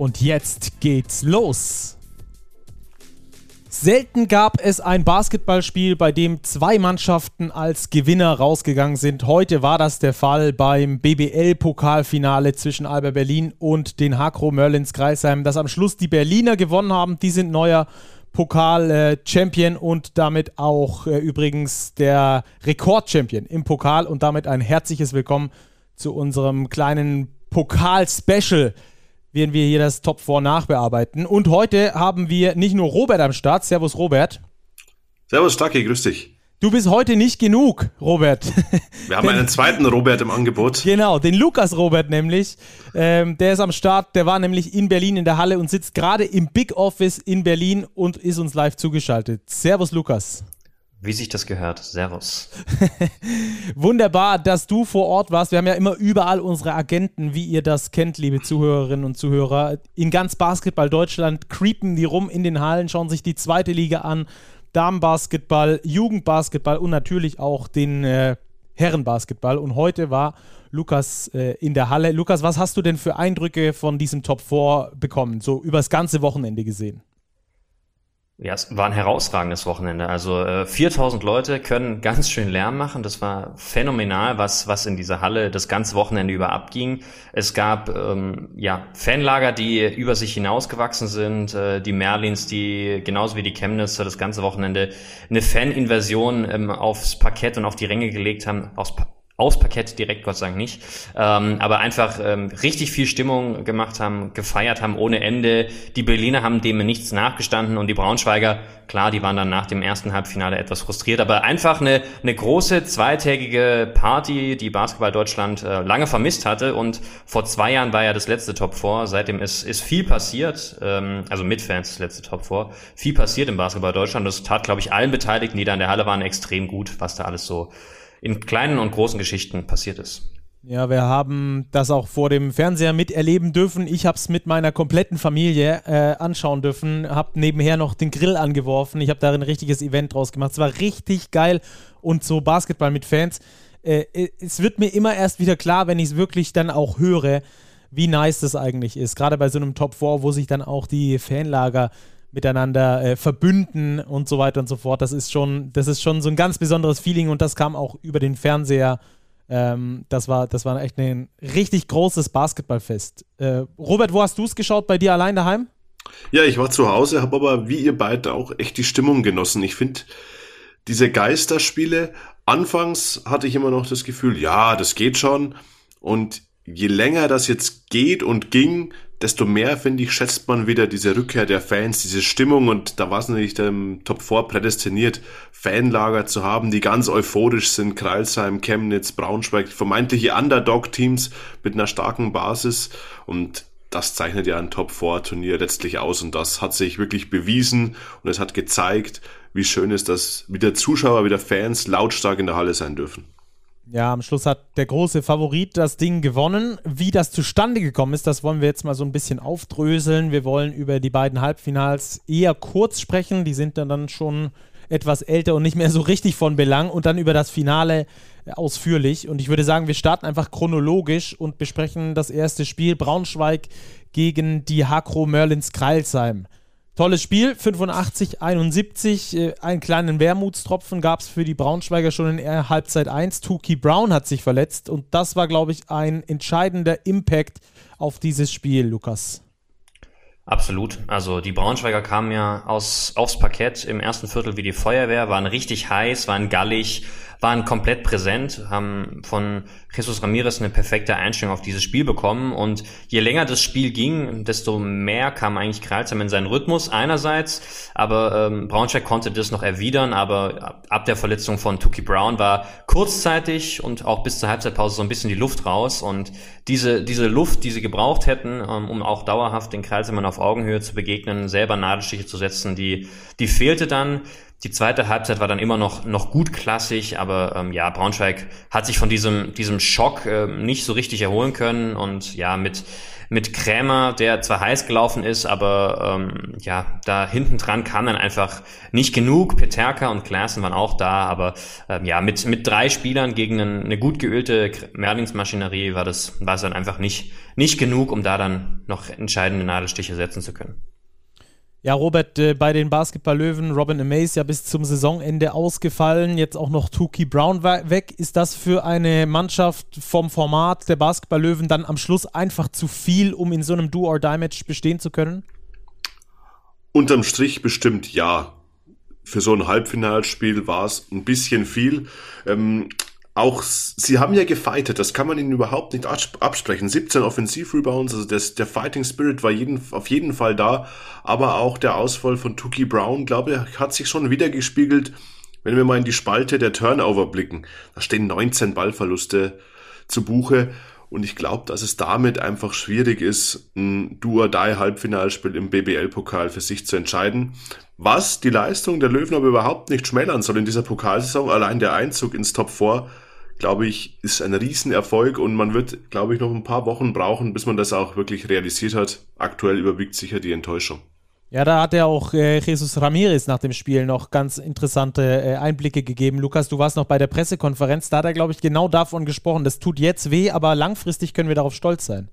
Und jetzt geht's los! Selten gab es ein Basketballspiel, bei dem zwei Mannschaften als Gewinner rausgegangen sind. Heute war das der Fall beim BBL-Pokalfinale zwischen Alba Berlin und den Hakro Merlins Kreisheim, dass am Schluss die Berliner gewonnen haben. Die sind neuer Pokal-Champion und damit auch äh, übrigens der Rekord-Champion im Pokal und damit ein herzliches Willkommen zu unserem kleinen Pokal-Special werden wir hier das Top 4 nachbearbeiten. Und heute haben wir nicht nur Robert am Start. Servus, Robert. Servus, Stacki, grüß dich. Du bist heute nicht genug, Robert. Wir haben einen zweiten Robert im Angebot. Genau, den Lukas Robert nämlich. Ähm, der ist am Start, der war nämlich in Berlin in der Halle und sitzt gerade im Big Office in Berlin und ist uns live zugeschaltet. Servus, Lukas. Wie sich das gehört. Servus. Wunderbar, dass du vor Ort warst. Wir haben ja immer überall unsere Agenten, wie ihr das kennt, liebe Zuhörerinnen und Zuhörer. In ganz Basketball Deutschland creepen die rum in den Hallen, schauen sich die zweite Liga an, Damenbasketball, Jugendbasketball und natürlich auch den äh, Herrenbasketball. Und heute war Lukas äh, in der Halle. Lukas, was hast du denn für Eindrücke von diesem Top 4 bekommen, so übers ganze Wochenende gesehen? Ja, es war ein herausragendes Wochenende. Also äh, 4000 Leute können ganz schön Lärm machen. Das war phänomenal, was was in dieser Halle das ganze Wochenende über abging. Es gab ähm, ja Fanlager, die über sich hinausgewachsen sind. Äh, die Merlins, die genauso wie die Chemnitzer das ganze Wochenende eine Faninversion ähm, aufs Parkett und auf die Ränge gelegt haben. Aufs pa aus Parkett direkt, Gott sei Dank nicht, ähm, aber einfach ähm, richtig viel Stimmung gemacht haben, gefeiert haben ohne Ende. Die Berliner haben dem nichts nachgestanden und die Braunschweiger, klar, die waren dann nach dem ersten Halbfinale etwas frustriert, aber einfach eine, eine große zweitägige Party, die Basketball Deutschland äh, lange vermisst hatte und vor zwei Jahren war ja das letzte Top 4, seitdem ist, ist viel passiert, ähm, also mit Fans das letzte Top 4, viel passiert im Basketball Deutschland. Das tat, glaube ich, allen Beteiligten, die da in der Halle waren, extrem gut, was da alles so in kleinen und großen Geschichten passiert ist. Ja, wir haben das auch vor dem Fernseher miterleben dürfen. Ich habe es mit meiner kompletten Familie äh, anschauen dürfen, habe nebenher noch den Grill angeworfen. Ich habe da ein richtiges Event draus gemacht. Es war richtig geil und so Basketball mit Fans. Äh, es wird mir immer erst wieder klar, wenn ich es wirklich dann auch höre, wie nice das eigentlich ist. Gerade bei so einem Top 4, wo sich dann auch die Fanlager miteinander äh, verbünden und so weiter und so fort. Das ist schon, das ist schon so ein ganz besonderes Feeling und das kam auch über den Fernseher. Ähm, das war, das war echt ein richtig großes Basketballfest. Äh, Robert, wo hast du es geschaut? Bei dir allein daheim? Ja, ich war zu Hause, habe aber wie ihr beide auch echt die Stimmung genossen. Ich finde diese Geisterspiele, anfangs hatte ich immer noch das Gefühl, ja, das geht schon. Und je länger das jetzt geht und ging, desto mehr, finde ich, schätzt man wieder diese Rückkehr der Fans, diese Stimmung. Und da war es natürlich im Top 4 prädestiniert, Fanlager zu haben, die ganz euphorisch sind, Kreilsheim, Chemnitz, Braunschweig, vermeintliche Underdog-Teams mit einer starken Basis. Und das zeichnet ja ein Top 4 Turnier letztlich aus. Und das hat sich wirklich bewiesen. Und es hat gezeigt, wie schön ist, dass wieder Zuschauer, wieder Fans lautstark in der Halle sein dürfen. Ja, am Schluss hat der große Favorit das Ding gewonnen. Wie das zustande gekommen ist, das wollen wir jetzt mal so ein bisschen aufdröseln. Wir wollen über die beiden Halbfinals eher kurz sprechen. Die sind dann, schon etwas älter und nicht mehr so richtig von Belang. Und dann über das Finale ausführlich. Und ich würde sagen, wir starten einfach chronologisch und besprechen das erste Spiel Braunschweig gegen die Hakro Merlins Kreilsheim. Tolles Spiel, 85, 71. Äh, einen kleinen Wermutstropfen gab es für die Braunschweiger schon in Halbzeit 1. Tuki Brown hat sich verletzt und das war, glaube ich, ein entscheidender Impact auf dieses Spiel, Lukas. Absolut. Also die Braunschweiger kamen ja aus, aufs Parkett im ersten Viertel wie die Feuerwehr, waren richtig heiß, waren gallig, waren komplett präsent, haben von Jesus Ramirez eine perfekte Einstellung auf dieses Spiel bekommen. Und je länger das Spiel ging, desto mehr kam eigentlich Kreilsheim in seinen Rhythmus einerseits, aber ähm, Braunschweig konnte das noch erwidern, aber ab der Verletzung von Tuki Brown war kurzzeitig und auch bis zur Halbzeitpause so ein bisschen die Luft raus. Und diese, diese Luft, die sie gebraucht hätten, ähm, um auch dauerhaft den Kreilsheimern auf Augenhöhe zu begegnen, selber Nadelstiche zu setzen, die, die fehlte dann. Die zweite Halbzeit war dann immer noch, noch gut klassisch, aber ähm, ja, Braunschweig hat sich von diesem, diesem Schock äh, nicht so richtig erholen können und ja, mit, mit Krämer, der zwar heiß gelaufen ist, aber ähm, ja, da hinten dran kam dann einfach nicht genug. Peterka und Klaassen waren auch da, aber ähm, ja, mit, mit drei Spielern gegen eine, eine gut geölte Merlingsmaschinerie war das, war es dann einfach nicht, nicht genug, um da dann noch entscheidende Nadelstiche setzen zu können. Ja, Robert, äh, bei den Basketball-Löwen, Robin Amaze ja bis zum Saisonende ausgefallen, jetzt auch noch Tuki Brown weg. Ist das für eine Mannschaft vom Format der Basketball-Löwen dann am Schluss einfach zu viel, um in so einem Do-or-Die-Match bestehen zu können? Unterm Strich bestimmt ja. Für so ein Halbfinalspiel war es ein bisschen viel. Ähm, auch sie haben ja gefightet, das kann man ihnen überhaupt nicht absprechen. 17 Offensivrebounds, also das, der Fighting Spirit war jeden, auf jeden Fall da, aber auch der Ausfall von Tuki Brown, glaube ich, hat sich schon wieder gespiegelt, wenn wir mal in die Spalte der Turnover blicken. Da stehen 19 Ballverluste zu Buche und ich glaube, dass es damit einfach schwierig ist, ein Do-or-Die-Halbfinalspiel im BBL-Pokal für sich zu entscheiden. Was die Leistung der Löwen aber überhaupt nicht schmälern soll in dieser Pokalsaison, allein der Einzug ins Top 4 glaube ich, ist ein Riesenerfolg und man wird, glaube ich, noch ein paar Wochen brauchen, bis man das auch wirklich realisiert hat. Aktuell überwiegt sicher die Enttäuschung. Ja, da hat er auch äh, Jesus Ramirez nach dem Spiel noch ganz interessante äh, Einblicke gegeben. Lukas, du warst noch bei der Pressekonferenz, da hat er, glaube ich, genau davon gesprochen. Das tut jetzt weh, aber langfristig können wir darauf stolz sein.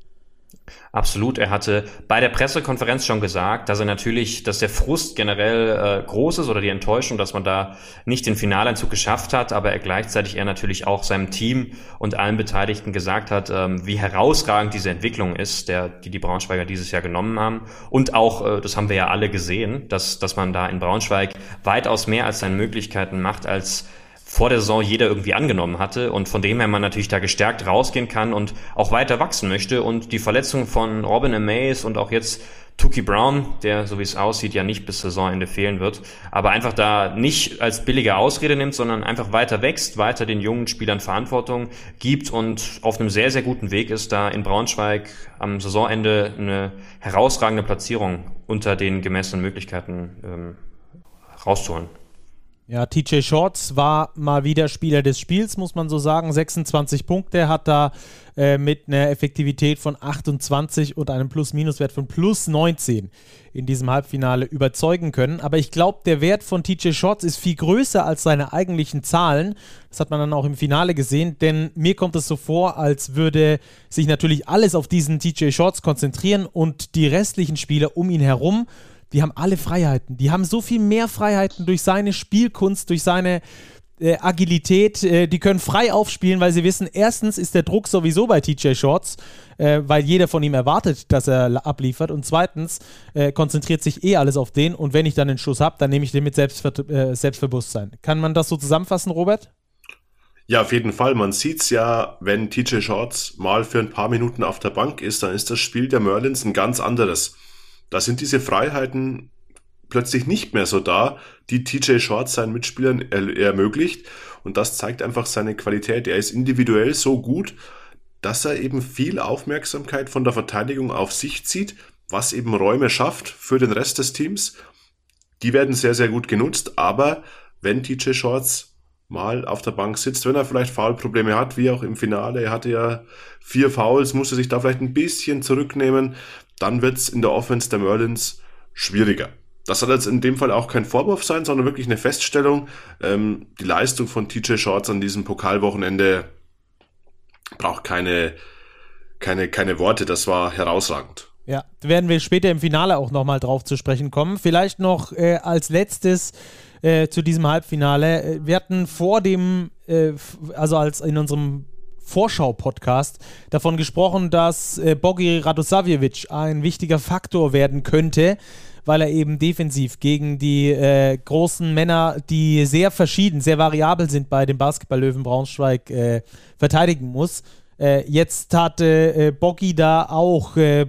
Absolut. Er hatte bei der Pressekonferenz schon gesagt, dass er natürlich, dass der Frust generell äh, groß ist oder die Enttäuschung, dass man da nicht den Finaleinzug geschafft hat, aber er gleichzeitig er natürlich auch seinem Team und allen Beteiligten gesagt hat, ähm, wie herausragend diese Entwicklung ist, der, die die Braunschweiger dieses Jahr genommen haben. Und auch, äh, das haben wir ja alle gesehen, dass, dass man da in Braunschweig weitaus mehr als seine Möglichkeiten macht, als vor der Saison jeder irgendwie angenommen hatte und von dem her man natürlich da gestärkt rausgehen kann und auch weiter wachsen möchte und die Verletzung von Robin Amaze und auch jetzt Tuki Brown, der, so wie es aussieht, ja nicht bis Saisonende fehlen wird, aber einfach da nicht als billige Ausrede nimmt, sondern einfach weiter wächst, weiter den jungen Spielern Verantwortung gibt und auf einem sehr, sehr guten Weg ist, da in Braunschweig am Saisonende eine herausragende Platzierung unter den gemessenen Möglichkeiten ähm, rauszuholen. Ja, TJ Shorts war mal wieder Spieler des Spiels, muss man so sagen. 26 Punkte hat da äh, mit einer Effektivität von 28 und einem Plus-Minus-Wert von plus 19 in diesem Halbfinale überzeugen können. Aber ich glaube, der Wert von TJ Shorts ist viel größer als seine eigentlichen Zahlen. Das hat man dann auch im Finale gesehen, denn mir kommt es so vor, als würde sich natürlich alles auf diesen TJ Shorts konzentrieren und die restlichen Spieler um ihn herum die haben alle Freiheiten. Die haben so viel mehr Freiheiten durch seine Spielkunst, durch seine äh, Agilität. Äh, die können frei aufspielen, weil sie wissen, erstens ist der Druck sowieso bei TJ Shorts, äh, weil jeder von ihm erwartet, dass er abliefert. Und zweitens äh, konzentriert sich eh alles auf den. Und wenn ich dann einen Schuss habe, dann nehme ich den mit Selbstver äh, Selbstbewusstsein. Kann man das so zusammenfassen, Robert? Ja, auf jeden Fall. Man sieht's ja, wenn TJ Shorts mal für ein paar Minuten auf der Bank ist, dann ist das Spiel der Merlins ein ganz anderes. Da sind diese Freiheiten plötzlich nicht mehr so da, die TJ Short seinen Mitspielern er ermöglicht. Und das zeigt einfach seine Qualität. Er ist individuell so gut, dass er eben viel Aufmerksamkeit von der Verteidigung auf sich zieht, was eben Räume schafft für den Rest des Teams. Die werden sehr, sehr gut genutzt, aber wenn TJ Shorts mal auf der Bank sitzt, wenn er vielleicht Foulprobleme hat, wie auch im Finale, er hatte ja vier Fouls, musste sich da vielleicht ein bisschen zurücknehmen, dann wird's in der Offense der Merlins schwieriger. Das soll jetzt in dem Fall auch kein Vorwurf sein, sondern wirklich eine Feststellung. Ähm, die Leistung von TJ Shorts an diesem Pokalwochenende braucht keine, keine, keine Worte. Das war herausragend. Ja, werden wir später im Finale auch nochmal drauf zu sprechen kommen. Vielleicht noch äh, als letztes äh, zu diesem Halbfinale. Äh, wir hatten vor dem, äh, also als in unserem Vorschau-Podcast davon gesprochen, dass äh, Bogi Radosavjevic ein wichtiger Faktor werden könnte, weil er eben defensiv gegen die äh, großen Männer, die sehr verschieden, sehr variabel sind bei dem Basketball-Löwen Braunschweig, äh, verteidigen muss. Äh, jetzt hatte äh, Boggy da auch äh,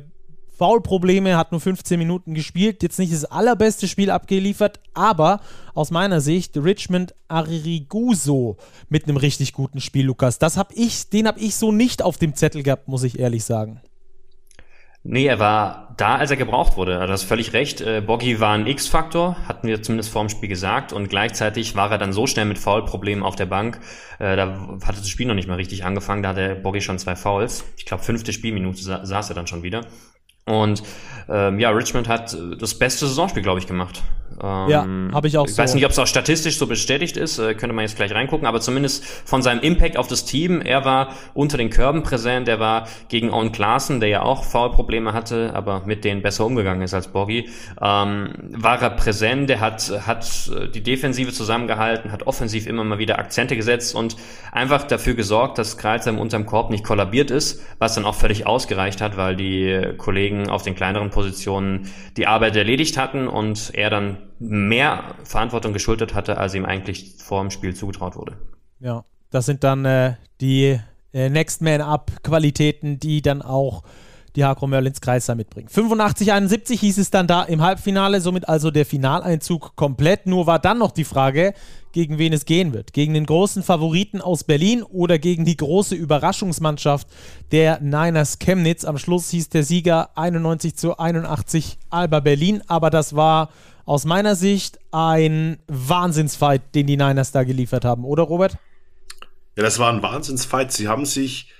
Foulprobleme, hat nur 15 Minuten gespielt, jetzt nicht das allerbeste Spiel abgeliefert, aber aus meiner Sicht Richmond Ariguso mit einem richtig guten Spiel, Lukas. Das hab ich, den habe ich so nicht auf dem Zettel gehabt, muss ich ehrlich sagen. Nee, er war da, als er gebraucht wurde. Also, du hast völlig recht. Äh, Boggy war ein X-Faktor, hatten wir zumindest vor dem Spiel gesagt. Und gleichzeitig war er dann so schnell mit Foul-Problemen auf der Bank. Äh, da hatte das Spiel noch nicht mal richtig angefangen. Da hatte Boggy schon zwei Fouls. Ich glaube, fünfte Spielminute sa saß er dann schon wieder. Und ähm, ja, Richmond hat äh, das beste Saisonspiel, glaube ich, gemacht. Ähm, ja, habe ich auch Ich so. weiß nicht, ob es auch statistisch so bestätigt ist, äh, könnte man jetzt gleich reingucken, aber zumindest von seinem Impact auf das Team, er war unter den Körben präsent, er war gegen Owen Klaassen, der ja auch Foulprobleme hatte, aber mit denen besser umgegangen ist als Borgi, ähm, war er präsent, er hat, hat äh, die Defensive zusammengehalten, hat offensiv immer mal wieder Akzente gesetzt und einfach dafür gesorgt, dass Kreilsheim unterm Korb nicht kollabiert ist, was dann auch völlig ausgereicht hat, weil die Kollegen auf den kleineren Positionen die Arbeit erledigt hatten und er dann mehr Verantwortung geschultert hatte, als ihm eigentlich vor dem Spiel zugetraut wurde. Ja, das sind dann äh, die äh, Next Man Up Qualitäten, die dann auch die Hakro Merlins Kreis da mitbringen. 85-71 hieß es dann da im Halbfinale, somit also der Finaleinzug komplett. Nur war dann noch die Frage, gegen wen es gehen wird. Gegen den großen Favoriten aus Berlin oder gegen die große Überraschungsmannschaft der Niners Chemnitz. Am Schluss hieß der Sieger 91 zu 81 Alba Berlin, aber das war aus meiner Sicht ein Wahnsinnsfight, den die Niners da geliefert haben, oder Robert? Ja, das war ein Wahnsinnsfight. Sie haben sich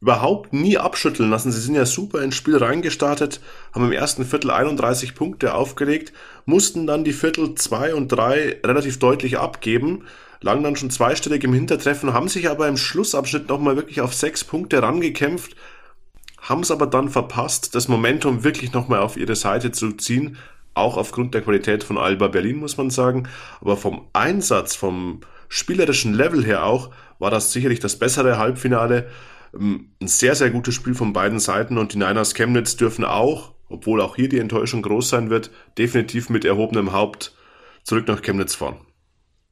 überhaupt nie abschütteln lassen. Sie sind ja super ins Spiel reingestartet, haben im ersten Viertel 31 Punkte aufgelegt, mussten dann die Viertel 2 und 3 relativ deutlich abgeben, lagen dann schon zweistellig im Hintertreffen, haben sich aber im Schlussabschnitt nochmal wirklich auf sechs Punkte rangekämpft, haben es aber dann verpasst, das Momentum wirklich nochmal auf ihre Seite zu ziehen, auch aufgrund der Qualität von Alba Berlin, muss man sagen. Aber vom Einsatz, vom spielerischen Level her auch, war das sicherlich das bessere Halbfinale. Ähm, ein sehr, sehr gutes Spiel von beiden Seiten und die Niners Chemnitz dürfen auch, obwohl auch hier die Enttäuschung groß sein wird, definitiv mit erhobenem Haupt zurück nach Chemnitz fahren.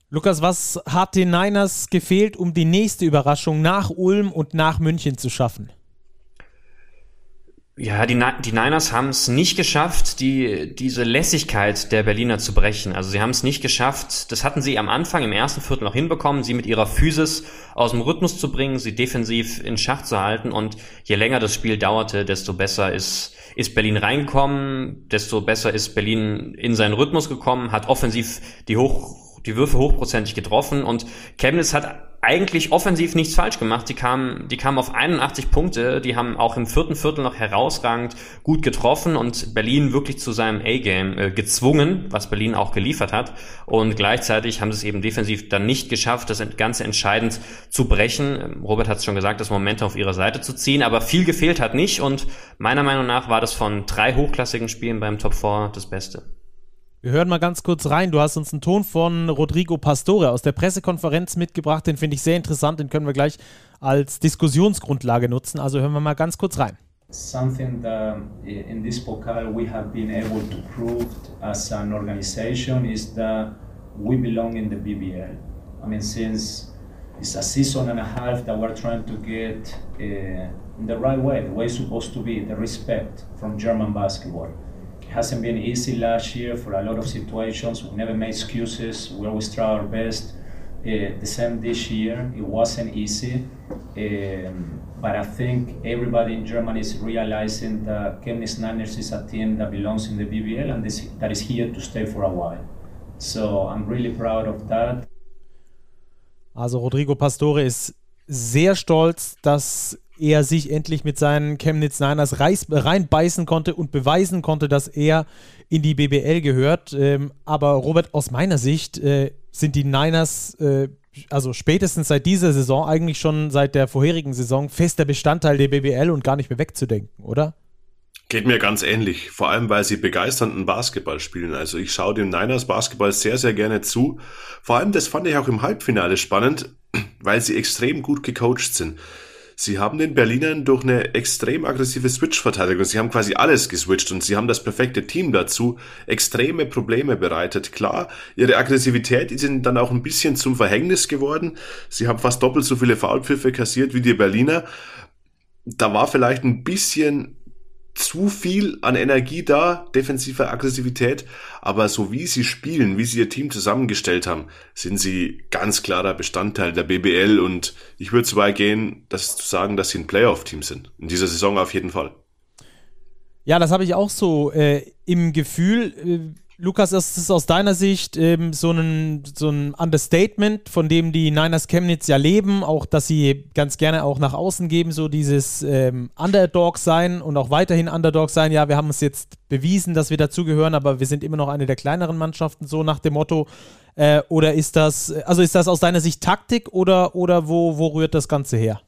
Lukas, was hat den Niners gefehlt, um die nächste Überraschung nach Ulm und nach München zu schaffen? Ja, die, die Niners haben es nicht geschafft, die, diese Lässigkeit der Berliner zu brechen. Also sie haben es nicht geschafft, das hatten sie am Anfang im ersten Viertel noch hinbekommen, sie mit ihrer Physis aus dem Rhythmus zu bringen, sie defensiv in Schach zu halten und je länger das Spiel dauerte, desto besser ist, ist Berlin reingekommen, desto besser ist Berlin in seinen Rhythmus gekommen, hat offensiv die hoch die Würfe hochprozentig getroffen und Chemnitz hat eigentlich offensiv nichts falsch gemacht. Die kamen, die kamen auf 81 Punkte. Die haben auch im vierten Viertel noch herausragend gut getroffen und Berlin wirklich zu seinem A-Game äh, gezwungen, was Berlin auch geliefert hat. Und gleichzeitig haben sie es eben defensiv dann nicht geschafft, das Ganze entscheidend zu brechen. Robert hat es schon gesagt, das Moment auf ihrer Seite zu ziehen, aber viel gefehlt hat nicht und meiner Meinung nach war das von drei hochklassigen Spielen beim Top 4 das Beste. Wir hören mal ganz kurz rein. Du hast uns einen Ton von Rodrigo Pastore aus der Pressekonferenz mitgebracht. Den finde ich sehr interessant. Den können wir gleich als Diskussionsgrundlage nutzen. Also hören wir mal ganz kurz rein. Something that in this Pokal we have been able to prove as an organization is that we belong in the BBL. I mean, since it's a season and a half that we're trying to get uh, in the right way, the way it's supposed to be, the respect from German basketball. Hasn't been easy last year for a lot of situations. We never made excuses. We always try our best. Uh, the same this year. It wasn't easy, um, but I think everybody in Germany is realizing that Chemnitz Niners is a team that belongs in the BBL and this, that is here to stay for a while. So I'm really proud of that. Also Rodrigo Pastore ist sehr stolz, dass er sich endlich mit seinen Chemnitz Niners reinbeißen konnte und beweisen konnte, dass er in die BBL gehört. Ähm, aber Robert, aus meiner Sicht äh, sind die Niners, äh, also spätestens seit dieser Saison, eigentlich schon seit der vorherigen Saison, fester Bestandteil der BBL und gar nicht mehr wegzudenken, oder? Geht mir ganz ähnlich, vor allem weil sie begeisternden Basketball spielen. Also ich schaue dem Niners Basketball sehr, sehr gerne zu. Vor allem das fand ich auch im Halbfinale spannend, weil sie extrem gut gecoacht sind. Sie haben den Berlinern durch eine extrem aggressive Switch-Verteidigung, sie haben quasi alles geswitcht und sie haben das perfekte Team dazu, extreme Probleme bereitet. Klar, ihre Aggressivität ist ihnen dann auch ein bisschen zum Verhängnis geworden. Sie haben fast doppelt so viele Foulpfiffe kassiert wie die Berliner. Da war vielleicht ein bisschen zu viel an Energie da, defensive Aggressivität, aber so wie sie spielen, wie sie ihr Team zusammengestellt haben, sind sie ganz klarer Bestandteil der BBL und ich würde so weit gehen, das zu sagen, dass sie ein Playoff-Team sind. In dieser Saison auf jeden Fall. Ja, das habe ich auch so äh, im Gefühl. Äh, Lukas, ist es aus deiner Sicht ähm, so, ein, so ein Understatement, von dem die Niners Chemnitz ja leben, auch dass sie ganz gerne auch nach außen geben, so dieses ähm, Underdog sein und auch weiterhin Underdog sein. Ja, wir haben es jetzt bewiesen, dass wir dazugehören, aber wir sind immer noch eine der kleineren Mannschaften, so nach dem Motto. Äh, oder ist das, also ist das aus deiner Sicht Taktik oder, oder wo, wo rührt das Ganze her?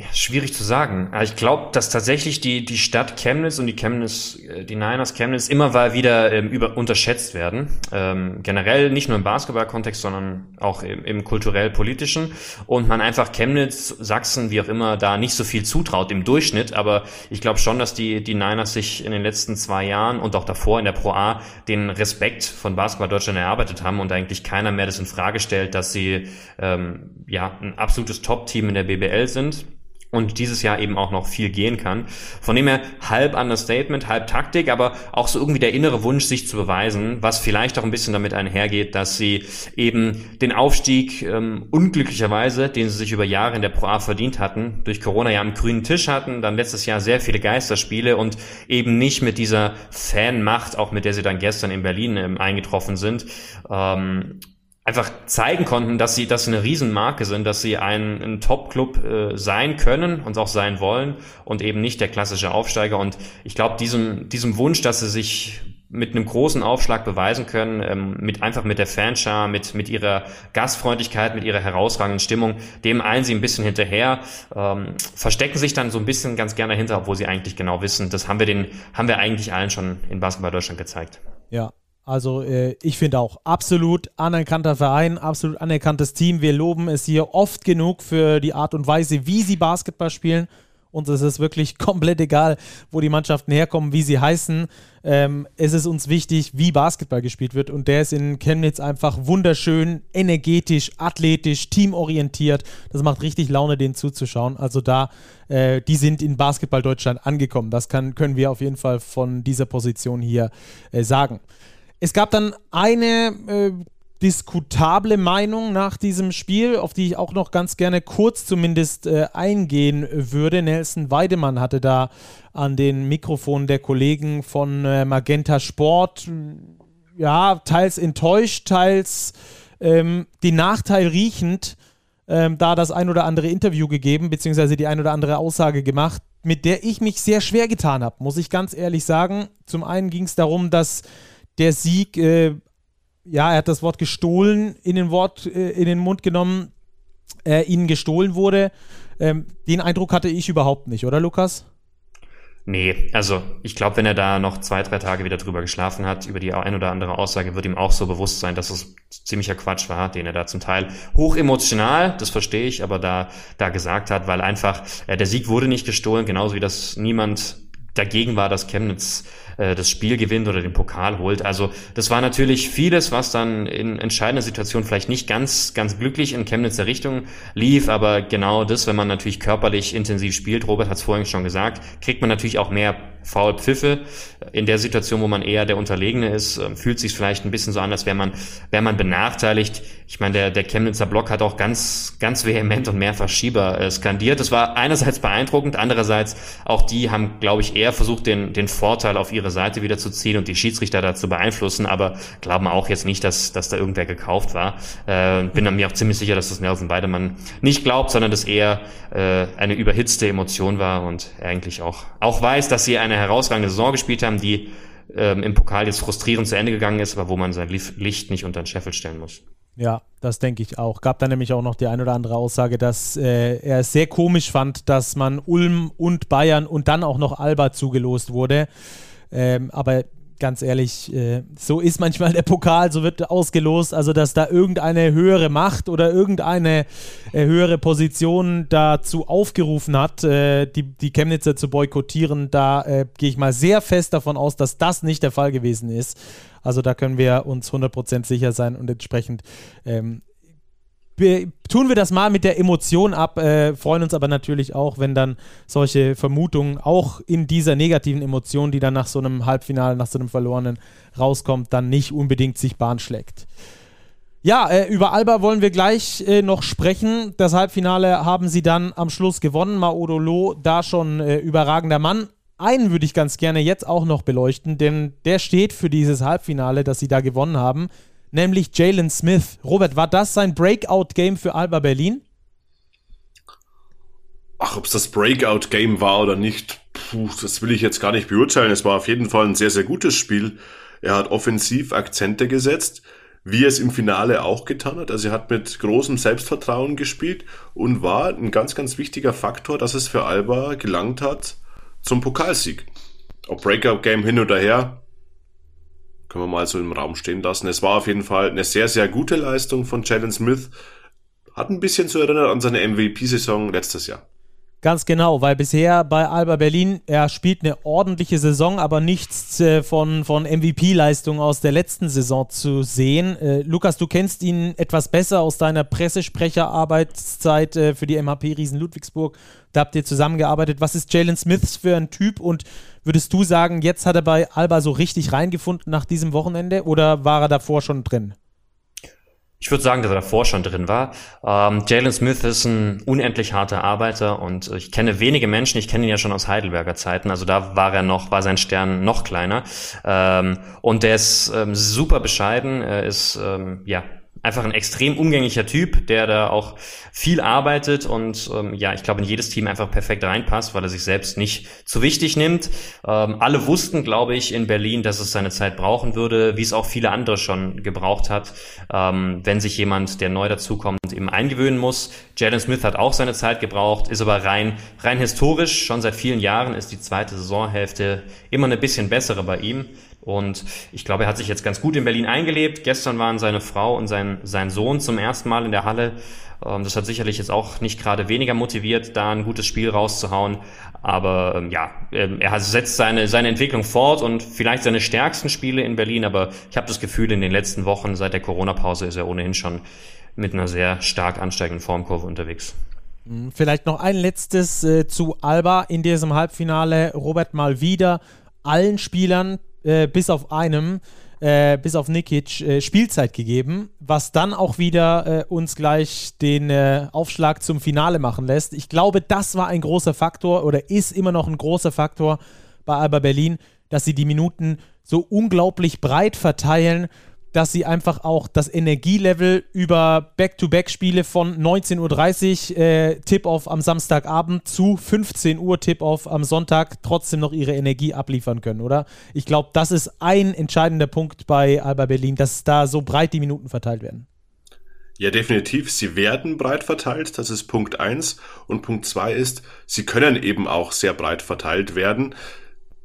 Ja, schwierig zu sagen. Ich glaube, dass tatsächlich die, die Stadt Chemnitz und die Chemnitz, äh, die Niners Chemnitz immer mal wieder ähm, über, unterschätzt werden. Ähm, generell nicht nur im Basketballkontext, sondern auch im, im kulturell-politischen. Und man einfach Chemnitz, Sachsen, wie auch immer, da nicht so viel zutraut im Durchschnitt. Aber ich glaube schon, dass die, die Niners sich in den letzten zwei Jahren und auch davor in der Pro A den Respekt von Basketball Deutschland erarbeitet haben und eigentlich keiner mehr das in Frage stellt, dass sie ähm, ja ein absolutes Top-Team in der BBL sind und dieses Jahr eben auch noch viel gehen kann. Von dem her halb Understatement, halb Taktik, aber auch so irgendwie der innere Wunsch, sich zu beweisen, was vielleicht auch ein bisschen damit einhergeht, dass sie eben den Aufstieg ähm, unglücklicherweise, den sie sich über Jahre in der Pro A verdient hatten, durch Corona ja am grünen Tisch hatten, dann letztes Jahr sehr viele Geisterspiele und eben nicht mit dieser Fanmacht, auch mit der sie dann gestern in Berlin ähm, eingetroffen sind. Ähm, einfach zeigen konnten, dass sie, dass sie eine Riesenmarke sind, dass sie ein, ein Top-Club äh, sein können und auch sein wollen und eben nicht der klassische Aufsteiger. Und ich glaube, diesem, diesem Wunsch, dass sie sich mit einem großen Aufschlag beweisen können, ähm, mit einfach mit der Fanschar, mit mit ihrer Gastfreundlichkeit, mit ihrer herausragenden Stimmung, dem eilen sie ein bisschen hinterher, ähm, verstecken sich dann so ein bisschen ganz gerne dahinter, obwohl sie eigentlich genau wissen, das haben wir den haben wir eigentlich allen schon in Basketball Deutschland gezeigt. Ja, also äh, ich finde auch absolut anerkannter Verein, absolut anerkanntes Team. Wir loben es hier oft genug für die Art und Weise, wie sie Basketball spielen. Uns ist es wirklich komplett egal, wo die Mannschaften herkommen, wie sie heißen. Ähm, es ist uns wichtig, wie Basketball gespielt wird. Und der ist in Chemnitz einfach wunderschön, energetisch, athletisch, teamorientiert. Das macht richtig Laune, den zuzuschauen. Also da, äh, die sind in Basketball Deutschland angekommen. Das kann, können wir auf jeden Fall von dieser Position hier äh, sagen. Es gab dann eine äh, diskutable Meinung nach diesem Spiel, auf die ich auch noch ganz gerne kurz zumindest äh, eingehen würde. Nelson Weidemann hatte da an den Mikrofonen der Kollegen von äh, Magenta Sport ja teils enttäuscht, teils ähm, den Nachteil riechend ähm, da das ein oder andere Interview gegeben, beziehungsweise die ein oder andere Aussage gemacht, mit der ich mich sehr schwer getan habe, muss ich ganz ehrlich sagen. Zum einen ging es darum, dass der Sieg, äh, ja, er hat das Wort gestohlen in den, Wort, äh, in den Mund genommen, äh, ihnen gestohlen wurde. Ähm, den Eindruck hatte ich überhaupt nicht, oder Lukas? Nee, also ich glaube, wenn er da noch zwei, drei Tage wieder drüber geschlafen hat, über die ein oder andere Aussage, wird ihm auch so bewusst sein, dass es ziemlicher Quatsch war, den er da zum Teil hoch emotional, das verstehe ich, aber da, da gesagt hat, weil einfach äh, der Sieg wurde nicht gestohlen, genauso wie das niemand dagegen war, dass Chemnitz äh, das Spiel gewinnt oder den Pokal holt. Also das war natürlich vieles, was dann in entscheidender Situation vielleicht nicht ganz, ganz glücklich in Chemnitzer Richtung lief, aber genau das, wenn man natürlich körperlich intensiv spielt, Robert hat es vorhin schon gesagt, kriegt man natürlich auch mehr Pfiffe. In der Situation, wo man eher der Unterlegene ist, ähm, fühlt sich vielleicht ein bisschen so an, als wäre man, wäre man benachteiligt. Ich meine, der, der Chemnitzer Block hat auch ganz, ganz vehement und mehrfach Schieber äh, skandiert. Das war einerseits beeindruckend, andererseits auch die haben, glaube ich, eher versucht, den, den Vorteil auf ihre Seite wieder zu ziehen und die Schiedsrichter dazu beeinflussen, aber glauben auch jetzt nicht, dass, dass da irgendwer gekauft war. Äh, bin mir auch ziemlich sicher, dass das Nelson Weidemann nicht glaubt, sondern dass eher äh, eine überhitzte Emotion war und er eigentlich auch, auch weiß, dass sie eine herausragende Saison gespielt haben, die ähm, im Pokal jetzt frustrierend zu Ende gegangen ist, aber wo man sein Licht nicht unter den Scheffel stellen muss. Ja, das denke ich auch. Gab da nämlich auch noch die ein oder andere Aussage, dass äh, er es sehr komisch fand, dass man Ulm und Bayern und dann auch noch Alba zugelost wurde. Ähm, aber ganz ehrlich, äh, so ist manchmal der Pokal, so wird ausgelost, also dass da irgendeine höhere Macht oder irgendeine äh, höhere Position dazu aufgerufen hat, äh, die, die Chemnitzer zu boykottieren, da äh, gehe ich mal sehr fest davon aus, dass das nicht der Fall gewesen ist. Also da können wir uns 100% sicher sein und entsprechend ähm, tun wir das mal mit der Emotion ab, äh, freuen uns aber natürlich auch, wenn dann solche Vermutungen auch in dieser negativen Emotion, die dann nach so einem Halbfinale, nach so einem verlorenen rauskommt, dann nicht unbedingt sich Bahn schlägt. Ja, äh, über Alba wollen wir gleich äh, noch sprechen. Das Halbfinale haben sie dann am Schluss gewonnen. Maodolo, da schon äh, überragender Mann. Einen würde ich ganz gerne jetzt auch noch beleuchten, denn der steht für dieses Halbfinale, das sie da gewonnen haben nämlich Jalen Smith. Robert, war das sein Breakout-Game für Alba Berlin? Ach, ob es das Breakout-Game war oder nicht, puh, das will ich jetzt gar nicht beurteilen. Es war auf jeden Fall ein sehr, sehr gutes Spiel. Er hat offensiv Akzente gesetzt, wie er es im Finale auch getan hat. Also er hat mit großem Selbstvertrauen gespielt und war ein ganz, ganz wichtiger Faktor, dass es für Alba gelangt hat zum Pokalsieg. Ob Breakout-Game hin oder her, können wir mal so im Raum stehen lassen. Es war auf jeden Fall eine sehr, sehr gute Leistung von Jalen Smith. Hat ein bisschen zu erinnern an seine MVP-Saison letztes Jahr. Ganz genau, weil bisher bei Alba Berlin, er spielt eine ordentliche Saison, aber nichts äh, von, von MVP-Leistung aus der letzten Saison zu sehen. Äh, Lukas, du kennst ihn etwas besser aus deiner Pressesprecherarbeitszeit äh, für die MHP Riesen Ludwigsburg. Da habt ihr zusammengearbeitet. Was ist Jalen Smiths für ein Typ und würdest du sagen, jetzt hat er bei Alba so richtig reingefunden nach diesem Wochenende oder war er davor schon drin? Ich würde sagen, dass er davor schon drin war. Ähm, Jalen Smith ist ein unendlich harter Arbeiter und ich kenne wenige Menschen, ich kenne ihn ja schon aus Heidelberger Zeiten, also da war er noch, war sein Stern noch kleiner. Ähm, und der ist ähm, super bescheiden, er ist ähm, ja einfach ein extrem umgänglicher Typ, der da auch viel arbeitet und ähm, ja, ich glaube, in jedes Team einfach perfekt reinpasst, weil er sich selbst nicht zu wichtig nimmt. Ähm, alle wussten, glaube ich, in Berlin, dass es seine Zeit brauchen würde, wie es auch viele andere schon gebraucht hat, ähm, wenn sich jemand, der neu dazukommt, eben eingewöhnen muss. Jalen Smith hat auch seine Zeit gebraucht, ist aber rein, rein historisch, schon seit vielen Jahren ist die zweite Saisonhälfte immer eine bisschen bessere bei ihm. Und ich glaube, er hat sich jetzt ganz gut in Berlin eingelebt. Gestern waren seine Frau und sein, sein Sohn zum ersten Mal in der Halle. Ähm, das hat sicherlich jetzt auch nicht gerade weniger motiviert, da ein gutes Spiel rauszuhauen. Aber ähm, ja, ähm, er setzt seine, seine Entwicklung fort und vielleicht seine stärksten Spiele in Berlin. Aber ich habe das Gefühl, in den letzten Wochen seit der Corona-Pause ist er ohnehin schon mit einer sehr stark ansteigenden Formkurve unterwegs. Hm, vielleicht noch ein letztes äh, zu Alba in diesem Halbfinale. Robert mal wieder allen Spielern äh, bis auf einem, äh, bis auf Nikic, äh, Spielzeit gegeben, was dann auch wieder äh, uns gleich den äh, Aufschlag zum Finale machen lässt. Ich glaube, das war ein großer Faktor oder ist immer noch ein großer Faktor bei Alba Berlin, dass sie die Minuten so unglaublich breit verteilen dass sie einfach auch das Energielevel über Back-to-Back-Spiele von 19.30 Uhr äh, Tip-Off am Samstagabend zu 15 Uhr Tip-Off am Sonntag trotzdem noch ihre Energie abliefern können, oder? Ich glaube, das ist ein entscheidender Punkt bei Alba Berlin, dass da so breit die Minuten verteilt werden. Ja, definitiv. Sie werden breit verteilt. Das ist Punkt eins Und Punkt zwei ist, sie können eben auch sehr breit verteilt werden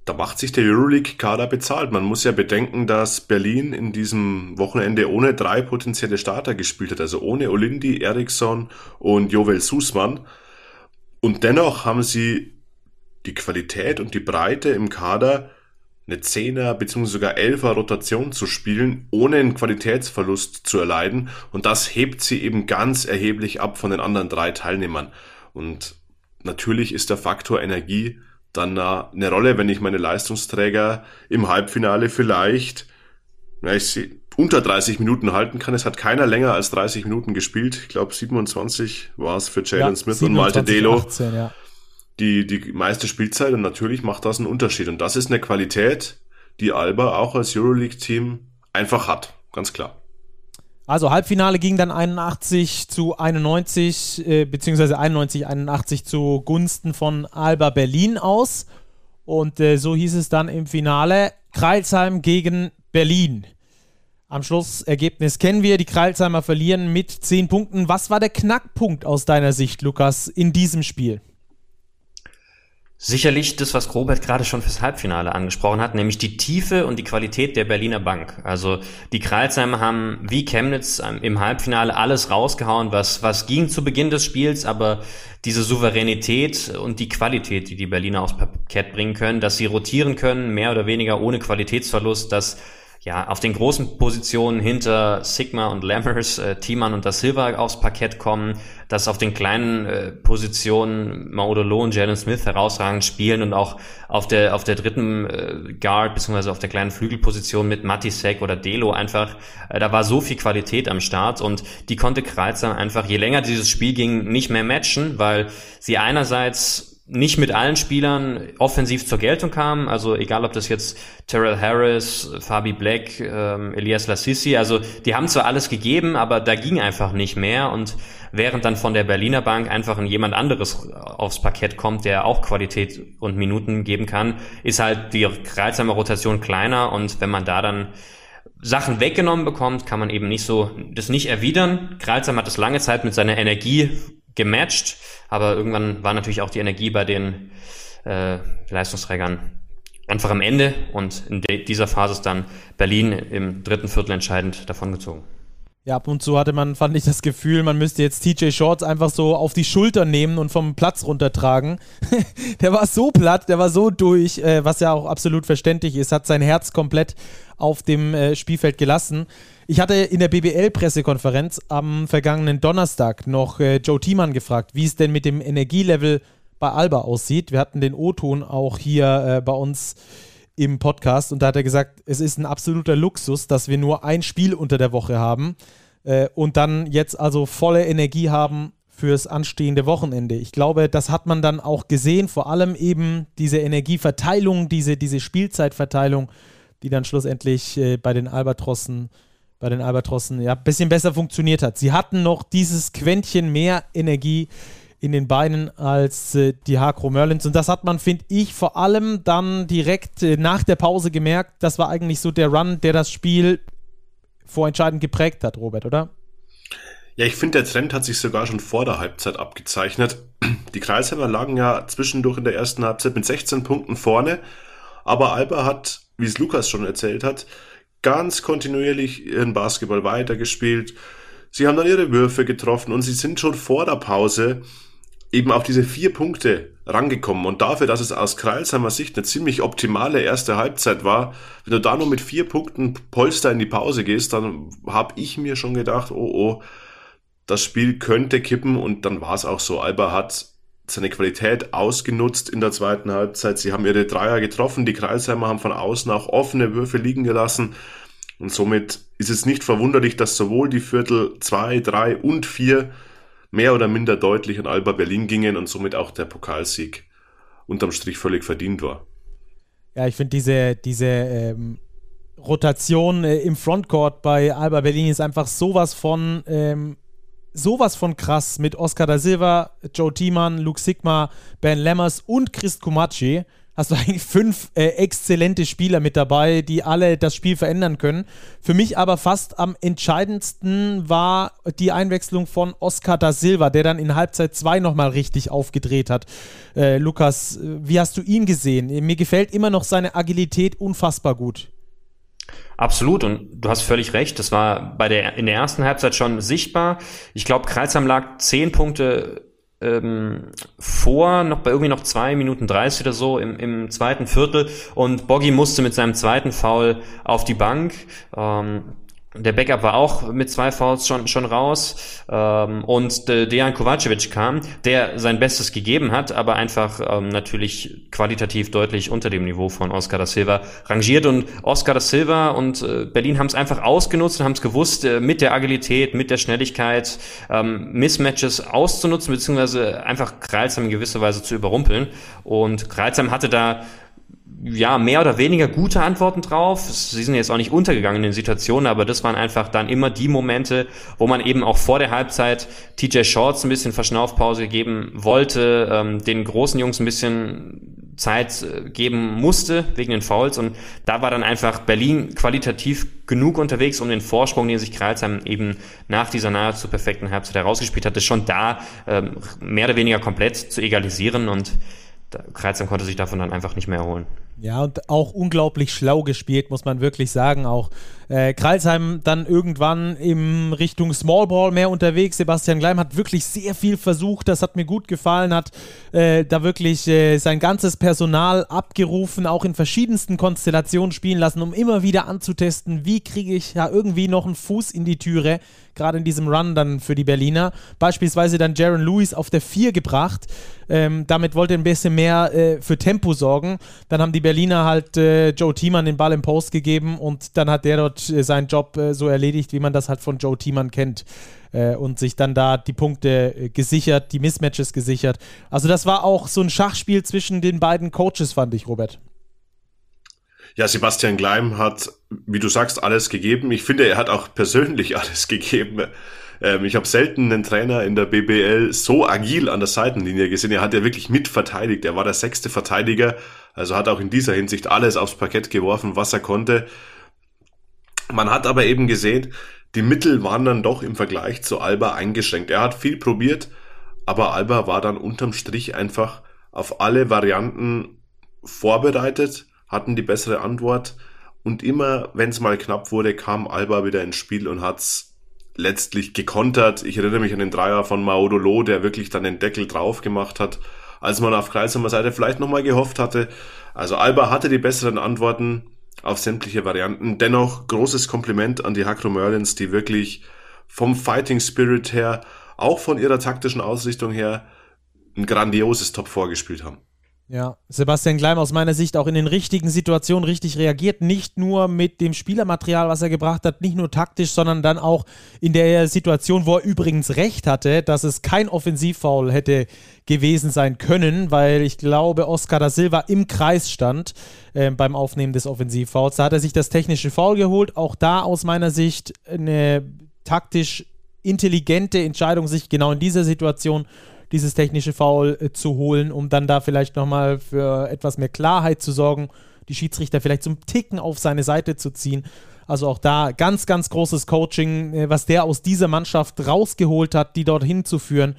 da macht sich der Euroleague-Kader bezahlt. Man muss ja bedenken, dass Berlin in diesem Wochenende ohne drei potenzielle Starter gespielt hat, also ohne Olindi, Eriksson und Jovel Sussmann. Und dennoch haben sie die Qualität und die Breite im Kader, eine Zehner bzw. sogar Elfer Rotation zu spielen, ohne einen Qualitätsverlust zu erleiden. Und das hebt sie eben ganz erheblich ab von den anderen drei Teilnehmern. Und natürlich ist der Faktor Energie dann eine Rolle, wenn ich meine Leistungsträger im Halbfinale vielleicht ja, ich seh, unter 30 Minuten halten kann. Es hat keiner länger als 30 Minuten gespielt. Ich glaube 27 war es für Jalen ja, Smith 27, und Malte Delo. 18, ja. Die, die meiste Spielzeit und natürlich macht das einen Unterschied. Und das ist eine Qualität, die Alba auch als Euroleague-Team einfach hat. Ganz klar. Also Halbfinale ging dann 81 zu 91, äh, beziehungsweise 91, 81 zu Gunsten von Alba Berlin aus. Und äh, so hieß es dann im Finale Kreilsheim gegen Berlin. Am Schlussergebnis kennen wir, die Kreilsheimer verlieren mit 10 Punkten. Was war der Knackpunkt aus deiner Sicht, Lukas, in diesem Spiel? Sicherlich das, was Robert gerade schon fürs Halbfinale angesprochen hat, nämlich die Tiefe und die Qualität der Berliner Bank. Also die Kreilsheimer haben wie Chemnitz im Halbfinale alles rausgehauen, was, was ging zu Beginn des Spiels, aber diese Souveränität und die Qualität, die die Berliner aufs Parkett bringen können, dass sie rotieren können, mehr oder weniger ohne Qualitätsverlust, dass ja, auf den großen Positionen hinter Sigma und Lammers, äh, Thiemann und Da Silva aufs Parkett kommen, dass auf den kleinen äh, Positionen Maudolo und Jalen Smith herausragend spielen und auch auf der auf der dritten äh, Guard beziehungsweise auf der kleinen Flügelposition mit Matisek oder Delo einfach, äh, da war so viel Qualität am Start und die konnte Kreizer einfach, je länger dieses Spiel ging, nicht mehr matchen, weil sie einerseits nicht mit allen Spielern offensiv zur Geltung kam. Also egal, ob das jetzt Terrell Harris, Fabi Black, ähm, Elias Lassisi, also die haben zwar alles gegeben, aber da ging einfach nicht mehr. Und während dann von der Berliner Bank einfach jemand anderes aufs Parkett kommt, der auch Qualität und Minuten geben kann, ist halt die Kreuzheimer Rotation kleiner. Und wenn man da dann Sachen weggenommen bekommt, kann man eben nicht so das nicht erwidern. Kreuzheim hat das lange Zeit mit seiner Energie gematcht, aber irgendwann war natürlich auch die Energie bei den äh, Leistungsträgern einfach am Ende und in dieser Phase ist dann Berlin im dritten Viertel entscheidend davongezogen. Ja, ab und zu hatte man, fand ich das Gefühl, man müsste jetzt TJ Shorts einfach so auf die Schulter nehmen und vom Platz runtertragen. der war so platt, der war so durch, äh, was ja auch absolut verständlich ist, hat sein Herz komplett auf dem äh, Spielfeld gelassen. Ich hatte in der BBL-Pressekonferenz am vergangenen Donnerstag noch äh, Joe Thiemann gefragt, wie es denn mit dem Energielevel bei Alba aussieht. Wir hatten den O-Ton auch hier äh, bei uns im Podcast und da hat er gesagt, es ist ein absoluter Luxus, dass wir nur ein Spiel unter der Woche haben äh, und dann jetzt also volle Energie haben fürs anstehende Wochenende. Ich glaube, das hat man dann auch gesehen, vor allem eben diese Energieverteilung, diese, diese Spielzeitverteilung, die dann schlussendlich äh, bei den Albatrossen bei den Albatrossen ja ein bisschen besser funktioniert hat. Sie hatten noch dieses Quäntchen mehr Energie in den Beinen als äh, die Hakro Merlins. Und das hat man, finde ich, vor allem dann direkt äh, nach der Pause gemerkt. Das war eigentlich so der Run, der das Spiel vorentscheidend geprägt hat, Robert, oder? Ja, ich finde, der Trend hat sich sogar schon vor der Halbzeit abgezeichnet. Die Kreisheimer lagen ja zwischendurch in der ersten Halbzeit mit 16 Punkten vorne, aber Alba hat, wie es Lukas schon erzählt hat, ganz kontinuierlich ihren Basketball weitergespielt. Sie haben dann ihre Würfe getroffen und sie sind schon vor der Pause eben auf diese vier Punkte rangekommen. Und dafür, dass es aus Kreilsheimer Sicht eine ziemlich optimale erste Halbzeit war, wenn du da nur mit vier Punkten Polster in die Pause gehst, dann habe ich mir schon gedacht, oh oh, das Spiel könnte kippen und dann war es auch so. Alba hat seine Qualität ausgenutzt in der zweiten Halbzeit. Sie haben ihre Dreier getroffen, die Kreisheimer haben von außen auch offene Würfe liegen gelassen. Und somit ist es nicht verwunderlich, dass sowohl die Viertel 2, 3 und 4 mehr oder minder deutlich an Alba Berlin gingen und somit auch der Pokalsieg unterm Strich völlig verdient war. Ja, ich finde diese, diese ähm, Rotation äh, im Frontcourt bei Alba Berlin ist einfach sowas von ähm, sowas von krass mit Oscar da Silva, Joe Thiemann, Luke Sigma, Ben Lammers und Chris Kumachi. Hast du eigentlich fünf äh, exzellente Spieler mit dabei, die alle das Spiel verändern können. Für mich aber fast am entscheidendsten war die Einwechslung von Oscar da Silva, der dann in Halbzeit 2 nochmal richtig aufgedreht hat. Äh, Lukas, wie hast du ihn gesehen? Mir gefällt immer noch seine Agilität unfassbar gut. Absolut und du hast völlig recht. Das war bei der in der ersten Halbzeit schon sichtbar. Ich glaube, Kreuzheim lag zehn Punkte ähm, vor, noch bei irgendwie noch zwei Minuten 30 oder so im, im zweiten Viertel und Boggy musste mit seinem zweiten Foul auf die Bank. Ähm, der Backup war auch mit zwei Fouls schon, schon raus. Ähm, und De Dejan Kovacevic kam, der sein Bestes gegeben hat, aber einfach ähm, natürlich qualitativ deutlich unter dem Niveau von Oscar da Silva rangiert. Und Oscar da Silva und äh, Berlin haben es einfach ausgenutzt und haben es gewusst, äh, mit der Agilität, mit der Schnelligkeit ähm, Mismatches auszunutzen, beziehungsweise einfach Kreilsheim in gewisser Weise zu überrumpeln. Und Kreilsheim hatte da ja, mehr oder weniger gute Antworten drauf. Sie sind jetzt auch nicht untergegangen in den Situationen, aber das waren einfach dann immer die Momente, wo man eben auch vor der Halbzeit TJ Shorts ein bisschen Verschnaufpause geben wollte, ähm, den großen Jungs ein bisschen Zeit äh, geben musste wegen den Fouls und da war dann einfach Berlin qualitativ genug unterwegs, um den Vorsprung, den sich Kreilsheim eben nach dieser nahezu perfekten Halbzeit herausgespielt hatte, schon da ähm, mehr oder weniger komplett zu egalisieren und Kreuzheim konnte sich davon dann einfach nicht mehr erholen. Ja, und auch unglaublich schlau gespielt, muss man wirklich sagen. Auch äh, Kreilsheim dann irgendwann in Richtung Smallball mehr unterwegs. Sebastian Gleim hat wirklich sehr viel versucht. Das hat mir gut gefallen. Hat äh, da wirklich äh, sein ganzes Personal abgerufen, auch in verschiedensten Konstellationen spielen lassen, um immer wieder anzutesten, wie kriege ich ja irgendwie noch einen Fuß in die Türe gerade in diesem Run dann für die Berliner. Beispielsweise dann Jaron Lewis auf der 4 gebracht. Ähm, damit wollte er ein bisschen mehr äh, für Tempo sorgen. Dann haben die Berliner halt äh, Joe Thiemann den Ball im Post gegeben und dann hat der dort äh, seinen Job äh, so erledigt, wie man das halt von Joe Thiemann kennt. Äh, und sich dann da die Punkte äh, gesichert, die Mismatches gesichert. Also das war auch so ein Schachspiel zwischen den beiden Coaches, fand ich, Robert. Ja, Sebastian Gleim hat, wie du sagst, alles gegeben. Ich finde, er hat auch persönlich alles gegeben. Ähm, ich habe selten einen Trainer in der BBL so agil an der Seitenlinie gesehen. Er hat ja wirklich mitverteidigt. Er war der sechste Verteidiger, also hat auch in dieser Hinsicht alles aufs Parkett geworfen, was er konnte. Man hat aber eben gesehen, die Mittel waren dann doch im Vergleich zu Alba eingeschränkt. Er hat viel probiert, aber Alba war dann unterm Strich einfach auf alle Varianten vorbereitet hatten die bessere Antwort. Und immer, wenn es mal knapp wurde, kam Alba wieder ins Spiel und hat's letztlich gekontert. Ich erinnere mich an den Dreier von Maudolo, der wirklich dann den Deckel drauf gemacht hat, als man auf Kreisheimer Seite vielleicht nochmal gehofft hatte. Also Alba hatte die besseren Antworten auf sämtliche Varianten. Dennoch großes Kompliment an die Hakro Merlins, die wirklich vom Fighting Spirit her, auch von ihrer taktischen Ausrichtung her, ein grandioses Top vorgespielt haben. Ja, Sebastian Gleim aus meiner Sicht auch in den richtigen Situationen richtig reagiert. Nicht nur mit dem Spielermaterial, was er gebracht hat, nicht nur taktisch, sondern dann auch in der Situation, wo er übrigens recht hatte, dass es kein Offensivfoul hätte gewesen sein können, weil ich glaube, Oscar da Silva im Kreis stand äh, beim Aufnehmen des Offensivfouls. Da hat er sich das technische Foul geholt. Auch da aus meiner Sicht eine taktisch intelligente Entscheidung, sich genau in dieser Situation dieses technische Foul äh, zu holen, um dann da vielleicht nochmal für etwas mehr Klarheit zu sorgen, die Schiedsrichter vielleicht zum Ticken auf seine Seite zu ziehen. Also auch da ganz, ganz großes Coaching, äh, was der aus dieser Mannschaft rausgeholt hat, die dorthin zu führen.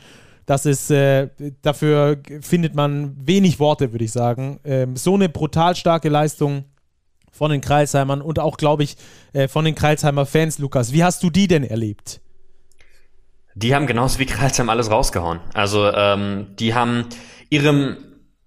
Das ist, äh, dafür findet man wenig Worte, würde ich sagen. Ähm, so eine brutal starke Leistung von den Kreisheimern und auch, glaube ich, äh, von den Kreisheimer Fans, Lukas. Wie hast du die denn erlebt? Die haben genauso wie Kreilsheim alles rausgehauen. Also ähm, die haben ihrem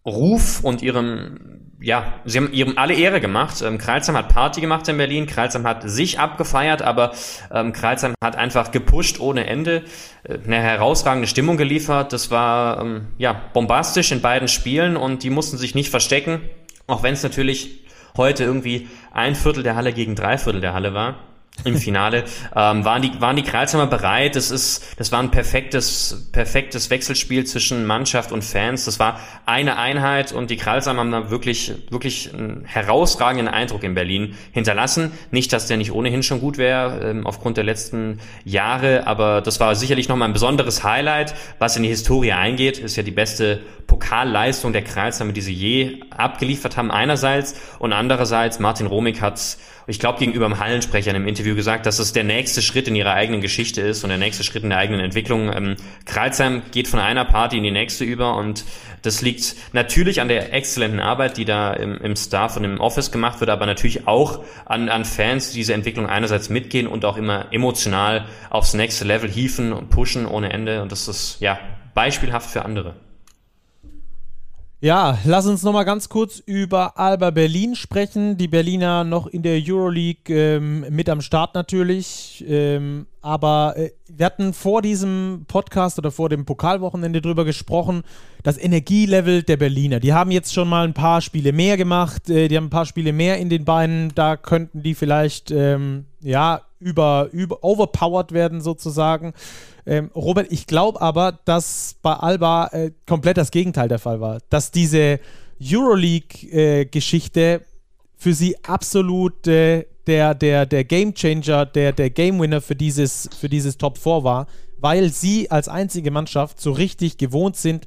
Ruf und ihrem ja, sie haben ihrem alle Ehre gemacht. Ähm, Kreilsheim hat Party gemacht in Berlin, Kreilsheim hat sich abgefeiert, aber ähm, Kreilsheim hat einfach gepusht ohne Ende, äh, eine herausragende Stimmung geliefert. Das war ähm, ja bombastisch in beiden Spielen und die mussten sich nicht verstecken, auch wenn es natürlich heute irgendwie ein Viertel der Halle gegen drei Viertel der Halle war im Finale, ähm, waren die, waren die Kreuzheimer bereit. Das ist, das war ein perfektes, perfektes Wechselspiel zwischen Mannschaft und Fans. Das war eine Einheit und die Kreuzheimer haben da wirklich, wirklich einen herausragenden Eindruck in Berlin hinterlassen. Nicht, dass der nicht ohnehin schon gut wäre, ähm, aufgrund der letzten Jahre, aber das war sicherlich nochmal ein besonderes Highlight, was in die Historie eingeht. Ist ja die beste Pokalleistung der Kreuzheimer, die sie je abgeliefert haben einerseits und andererseits Martin Romig hat ich glaube, gegenüber dem Hallensprecher in einem Interview gesagt, dass es der nächste Schritt in ihrer eigenen Geschichte ist und der nächste Schritt in der eigenen Entwicklung. Ähm, Kreuzheim geht von einer Party in die nächste über und das liegt natürlich an der exzellenten Arbeit, die da im, im Staff und im Office gemacht wird, aber natürlich auch an, an Fans, die diese Entwicklung einerseits mitgehen und auch immer emotional aufs nächste Level hieven und pushen ohne Ende und das ist ja beispielhaft für andere. Ja, lass uns nochmal ganz kurz über Alba Berlin sprechen. Die Berliner noch in der Euroleague ähm, mit am Start natürlich. Ähm, aber äh, wir hatten vor diesem Podcast oder vor dem Pokalwochenende drüber gesprochen, das Energielevel der Berliner. Die haben jetzt schon mal ein paar Spiele mehr gemacht, äh, die haben ein paar Spiele mehr in den Beinen. Da könnten die vielleicht, ähm, ja, über, über overpowered werden sozusagen. Ähm, Robert, ich glaube aber, dass bei Alba äh, komplett das Gegenteil der Fall war. Dass diese Euroleague-Geschichte äh, für sie absolut äh, der, der, der Game Changer, der, der Game Winner für dieses, für dieses Top 4 war, weil sie als einzige Mannschaft so richtig gewohnt sind.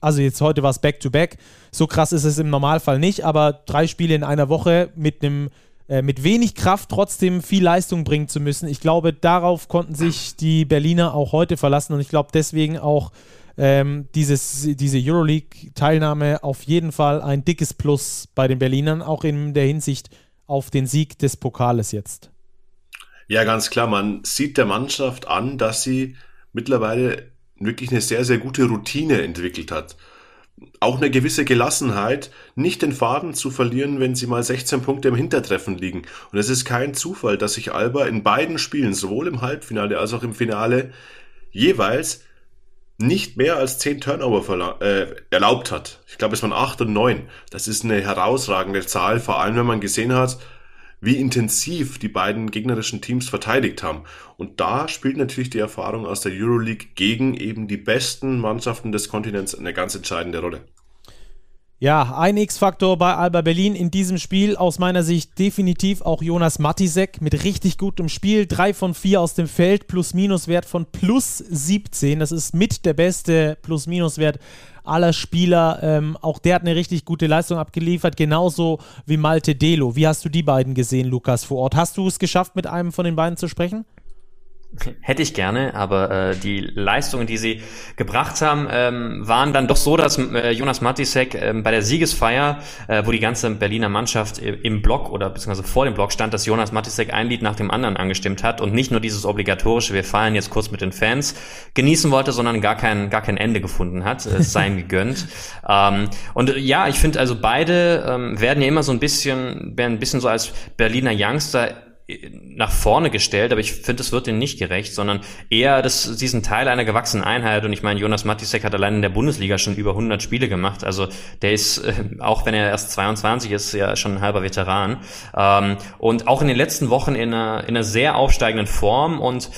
Also jetzt heute war es Back-to-Back. So krass ist es im Normalfall nicht, aber drei Spiele in einer Woche mit einem äh, mit wenig Kraft trotzdem viel Leistung bringen zu müssen. Ich glaube, darauf konnten sich die Berliner auch heute verlassen und ich glaube deswegen auch ähm, dieses, diese Euroleague-Teilnahme auf jeden Fall ein dickes Plus bei den Berlinern, auch in der Hinsicht auf den Sieg des Pokales jetzt. Ja, ganz klar. Man sieht der Mannschaft an, dass sie mittlerweile wirklich eine sehr, sehr gute Routine entwickelt hat. Auch eine gewisse Gelassenheit, nicht den Faden zu verlieren, wenn sie mal 16 Punkte im Hintertreffen liegen. Und es ist kein Zufall, dass sich Alba in beiden Spielen, sowohl im Halbfinale als auch im Finale, jeweils nicht mehr als 10 Turnover äh, erlaubt hat. Ich glaube, es waren 8 und 9. Das ist eine herausragende Zahl, vor allem wenn man gesehen hat, wie intensiv die beiden gegnerischen Teams verteidigt haben. Und da spielt natürlich die Erfahrung aus der Euroleague gegen eben die besten Mannschaften des Kontinents eine ganz entscheidende Rolle. Ja, ein X-Faktor bei Alba Berlin in diesem Spiel aus meiner Sicht definitiv auch Jonas Matisek mit richtig gutem Spiel. Drei von vier aus dem Feld, Plus-Minus-Wert von plus 17. Das ist mit der beste Plus-Minus-Wert aller Spieler. Ähm, auch der hat eine richtig gute Leistung abgeliefert, genauso wie Malte Delo. Wie hast du die beiden gesehen, Lukas, vor Ort? Hast du es geschafft, mit einem von den beiden zu sprechen? Hätte ich gerne, aber äh, die Leistungen, die sie gebracht haben, ähm, waren dann doch so, dass äh, Jonas Matisek äh, bei der Siegesfeier, äh, wo die ganze Berliner Mannschaft im Block oder beziehungsweise vor dem Block stand, dass Jonas Matisek ein Lied nach dem anderen angestimmt hat und nicht nur dieses obligatorische, wir feiern jetzt kurz mit den Fans, genießen wollte, sondern gar kein, gar kein Ende gefunden hat. Es sei ihm gegönnt. ähm, und äh, ja, ich finde also beide ähm, werden ja immer so ein bisschen, werden ein bisschen so als Berliner Youngster nach vorne gestellt, aber ich finde, es wird ihnen nicht gerecht, sondern eher das, diesen Teil einer gewachsenen Einheit. Und ich meine, Jonas Matisek hat allein in der Bundesliga schon über 100 Spiele gemacht. Also der ist, äh, auch wenn er erst 22 ist, ja schon ein halber Veteran. Ähm, und auch in den letzten Wochen in einer, in einer sehr aufsteigenden Form und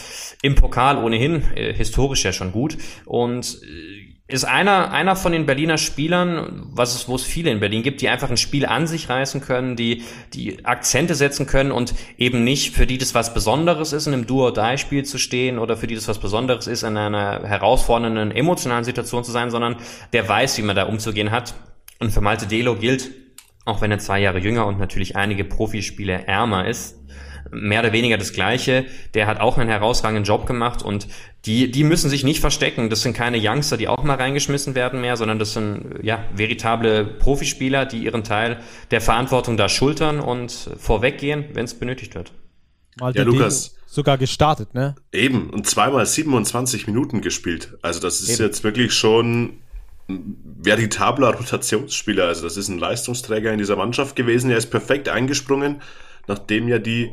im Pokal ohnehin äh, historisch ja schon gut. Und äh, ist einer, einer von den Berliner Spielern, was es, wo es viele in Berlin gibt, die einfach ein Spiel an sich reißen können, die, die Akzente setzen können und eben nicht, für die das was Besonderes ist, in einem Duo-Die-Spiel zu stehen oder für die das was Besonderes ist, in einer herausfordernden emotionalen Situation zu sein, sondern der weiß, wie man da umzugehen hat. Und für Malte Delo gilt, auch wenn er zwei Jahre jünger und natürlich einige Profispiele ärmer ist, mehr oder weniger das Gleiche. Der hat auch einen herausragenden Job gemacht und die, die müssen sich nicht verstecken. Das sind keine Youngster, die auch mal reingeschmissen werden mehr, sondern das sind ja veritable Profispieler, die ihren Teil der Verantwortung da schultern und vorweggehen, wenn es benötigt wird. Mal ja, Lukas. Sogar gestartet, ne? Eben, und zweimal 27 Minuten gespielt. Also das ist Eben. jetzt wirklich schon ein veritabler Rotationsspieler. Also das ist ein Leistungsträger in dieser Mannschaft gewesen. Er ist perfekt eingesprungen, nachdem ja die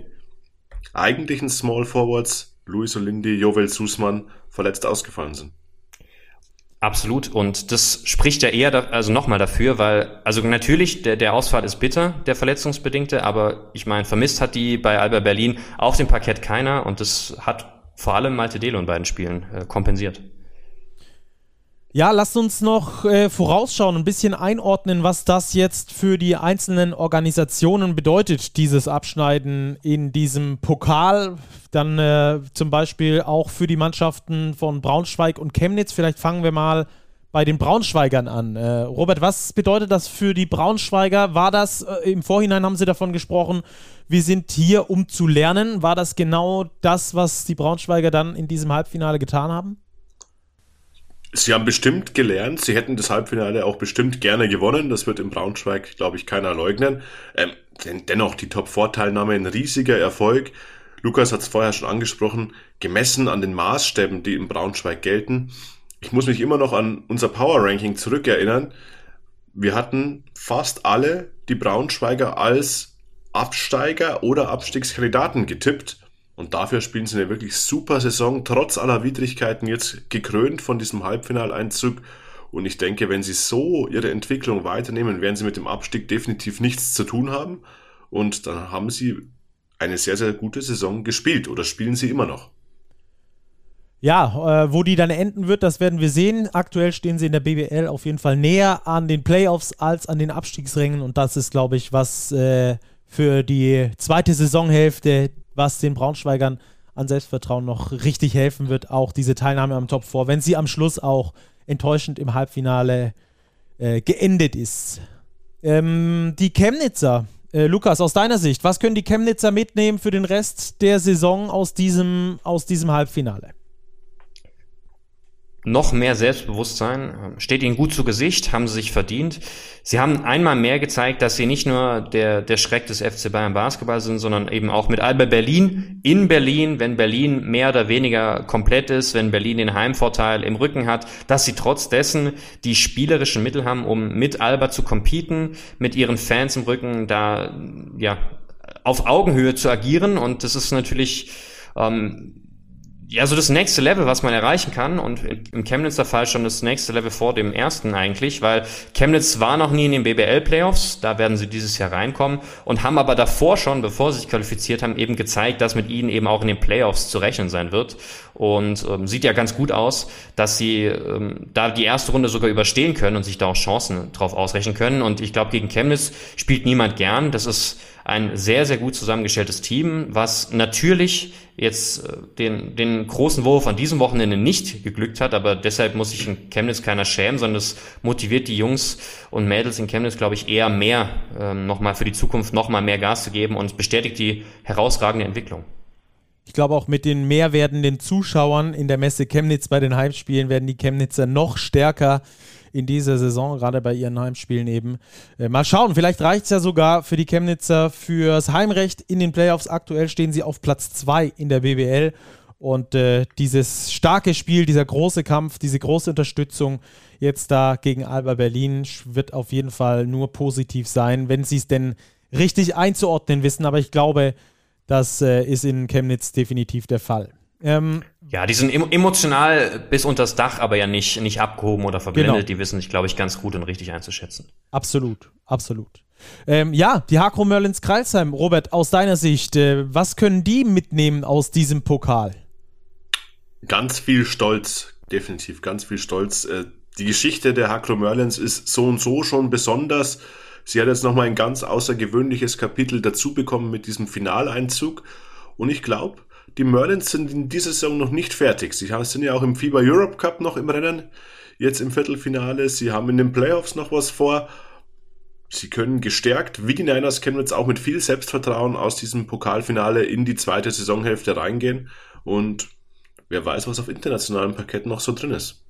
eigentlichen Small Forwards Luis Olindi, Jovel Susman verletzt ausgefallen sind. Absolut. Und das spricht ja eher, da, also nochmal dafür, weil, also natürlich, der, der Ausfall ist bitter, der verletzungsbedingte, aber ich meine, vermisst hat die bei Alba Berlin auf dem Parkett keiner und das hat vor allem Malte Delo in beiden Spielen äh, kompensiert. Ja, lasst uns noch äh, vorausschauen, ein bisschen einordnen, was das jetzt für die einzelnen Organisationen bedeutet, dieses Abschneiden in diesem Pokal. Dann äh, zum Beispiel auch für die Mannschaften von Braunschweig und Chemnitz. Vielleicht fangen wir mal bei den Braunschweigern an. Äh, Robert, was bedeutet das für die Braunschweiger? War das, äh, im Vorhinein haben Sie davon gesprochen, wir sind hier, um zu lernen. War das genau das, was die Braunschweiger dann in diesem Halbfinale getan haben? Sie haben bestimmt gelernt, sie hätten das Halbfinale auch bestimmt gerne gewonnen. Das wird in Braunschweig, glaube ich, keiner leugnen. Ähm, denn dennoch die Top-4-Teilnahme ein riesiger Erfolg. Lukas hat es vorher schon angesprochen, gemessen an den Maßstäben, die in Braunschweig gelten. Ich muss mich immer noch an unser Power-Ranking zurückerinnern. Wir hatten fast alle die Braunschweiger als Absteiger oder Abstiegskandidaten getippt. Und dafür spielen sie eine wirklich super Saison, trotz aller Widrigkeiten jetzt gekrönt von diesem Halbfinaleinzug. Und ich denke, wenn sie so ihre Entwicklung weiternehmen, werden sie mit dem Abstieg definitiv nichts zu tun haben. Und dann haben sie eine sehr, sehr gute Saison gespielt oder spielen sie immer noch. Ja, äh, wo die dann enden wird, das werden wir sehen. Aktuell stehen sie in der BBL auf jeden Fall näher an den Playoffs als an den Abstiegsrängen. Und das ist, glaube ich, was äh, für die zweite Saisonhälfte was den Braunschweigern an Selbstvertrauen noch richtig helfen wird, auch diese Teilnahme am Top 4, wenn sie am Schluss auch enttäuschend im Halbfinale äh, geendet ist. Ähm, die Chemnitzer, äh, Lukas, aus deiner Sicht, was können die Chemnitzer mitnehmen für den Rest der Saison aus diesem, aus diesem Halbfinale? Noch mehr Selbstbewusstsein, steht ihnen gut zu Gesicht, haben sie sich verdient. Sie haben einmal mehr gezeigt, dass sie nicht nur der, der Schreck des FC Bayern Basketball sind, sondern eben auch mit Alba Berlin in Berlin, wenn Berlin mehr oder weniger komplett ist, wenn Berlin den Heimvorteil im Rücken hat, dass sie trotz dessen die spielerischen Mittel haben, um mit Alba zu competen, mit ihren Fans im Rücken da, ja, auf Augenhöhe zu agieren und das ist natürlich ähm, ja, so das nächste Level, was man erreichen kann und im Chemnitzer Fall schon das nächste Level vor dem ersten eigentlich, weil Chemnitz war noch nie in den BBL-Playoffs, da werden sie dieses Jahr reinkommen und haben aber davor schon, bevor sie sich qualifiziert haben, eben gezeigt, dass mit ihnen eben auch in den Playoffs zu rechnen sein wird. Und ähm, sieht ja ganz gut aus, dass sie ähm, da die erste Runde sogar überstehen können und sich da auch Chancen drauf ausrechnen können. Und ich glaube, gegen Chemnitz spielt niemand gern, das ist ein sehr, sehr gut zusammengestelltes Team, was natürlich jetzt äh, den, den großen Wurf an diesem Wochenende nicht geglückt hat, aber deshalb muss sich in Chemnitz keiner schämen, sondern es motiviert die Jungs und Mädels in Chemnitz, glaube ich, eher mehr ähm, nochmal für die Zukunft nochmal mehr Gas zu geben und bestätigt die herausragende Entwicklung. Ich glaube auch mit den mehr werdenden Zuschauern in der Messe Chemnitz bei den Heimspielen werden die Chemnitzer noch stärker in dieser Saison, gerade bei ihren Heimspielen eben. Äh, mal schauen, vielleicht reicht es ja sogar für die Chemnitzer fürs Heimrecht in den Playoffs. Aktuell stehen sie auf Platz 2 in der BBL. Und äh, dieses starke Spiel, dieser große Kampf, diese große Unterstützung jetzt da gegen Alba Berlin wird auf jeden Fall nur positiv sein, wenn sie es denn richtig einzuordnen wissen. Aber ich glaube, das äh, ist in Chemnitz definitiv der Fall. Ähm, ja, die sind emotional bis unter das Dach, aber ja nicht, nicht abgehoben oder verblendet. Genau. Die wissen sich, glaube ich, ganz gut und richtig einzuschätzen. Absolut, absolut. Ähm, ja, die Hakro Merlins Kreilsheim, Robert, aus deiner Sicht, äh, was können die mitnehmen aus diesem Pokal? Ganz viel Stolz, definitiv, ganz viel Stolz. Äh, die Geschichte der Hakro Merlins ist so und so schon besonders. Sie hat jetzt nochmal ein ganz außergewöhnliches Kapitel dazu bekommen mit diesem Finaleinzug. Und ich glaube, die Merlins sind in dieser Saison noch nicht fertig. Sie sind ja auch im FIBA Europe Cup noch im Rennen, jetzt im Viertelfinale. Sie haben in den Playoffs noch was vor. Sie können gestärkt, wie die Niners kennen wir jetzt auch mit viel Selbstvertrauen aus diesem Pokalfinale in die zweite Saisonhälfte reingehen. Und wer weiß, was auf internationalem Parkett noch so drin ist.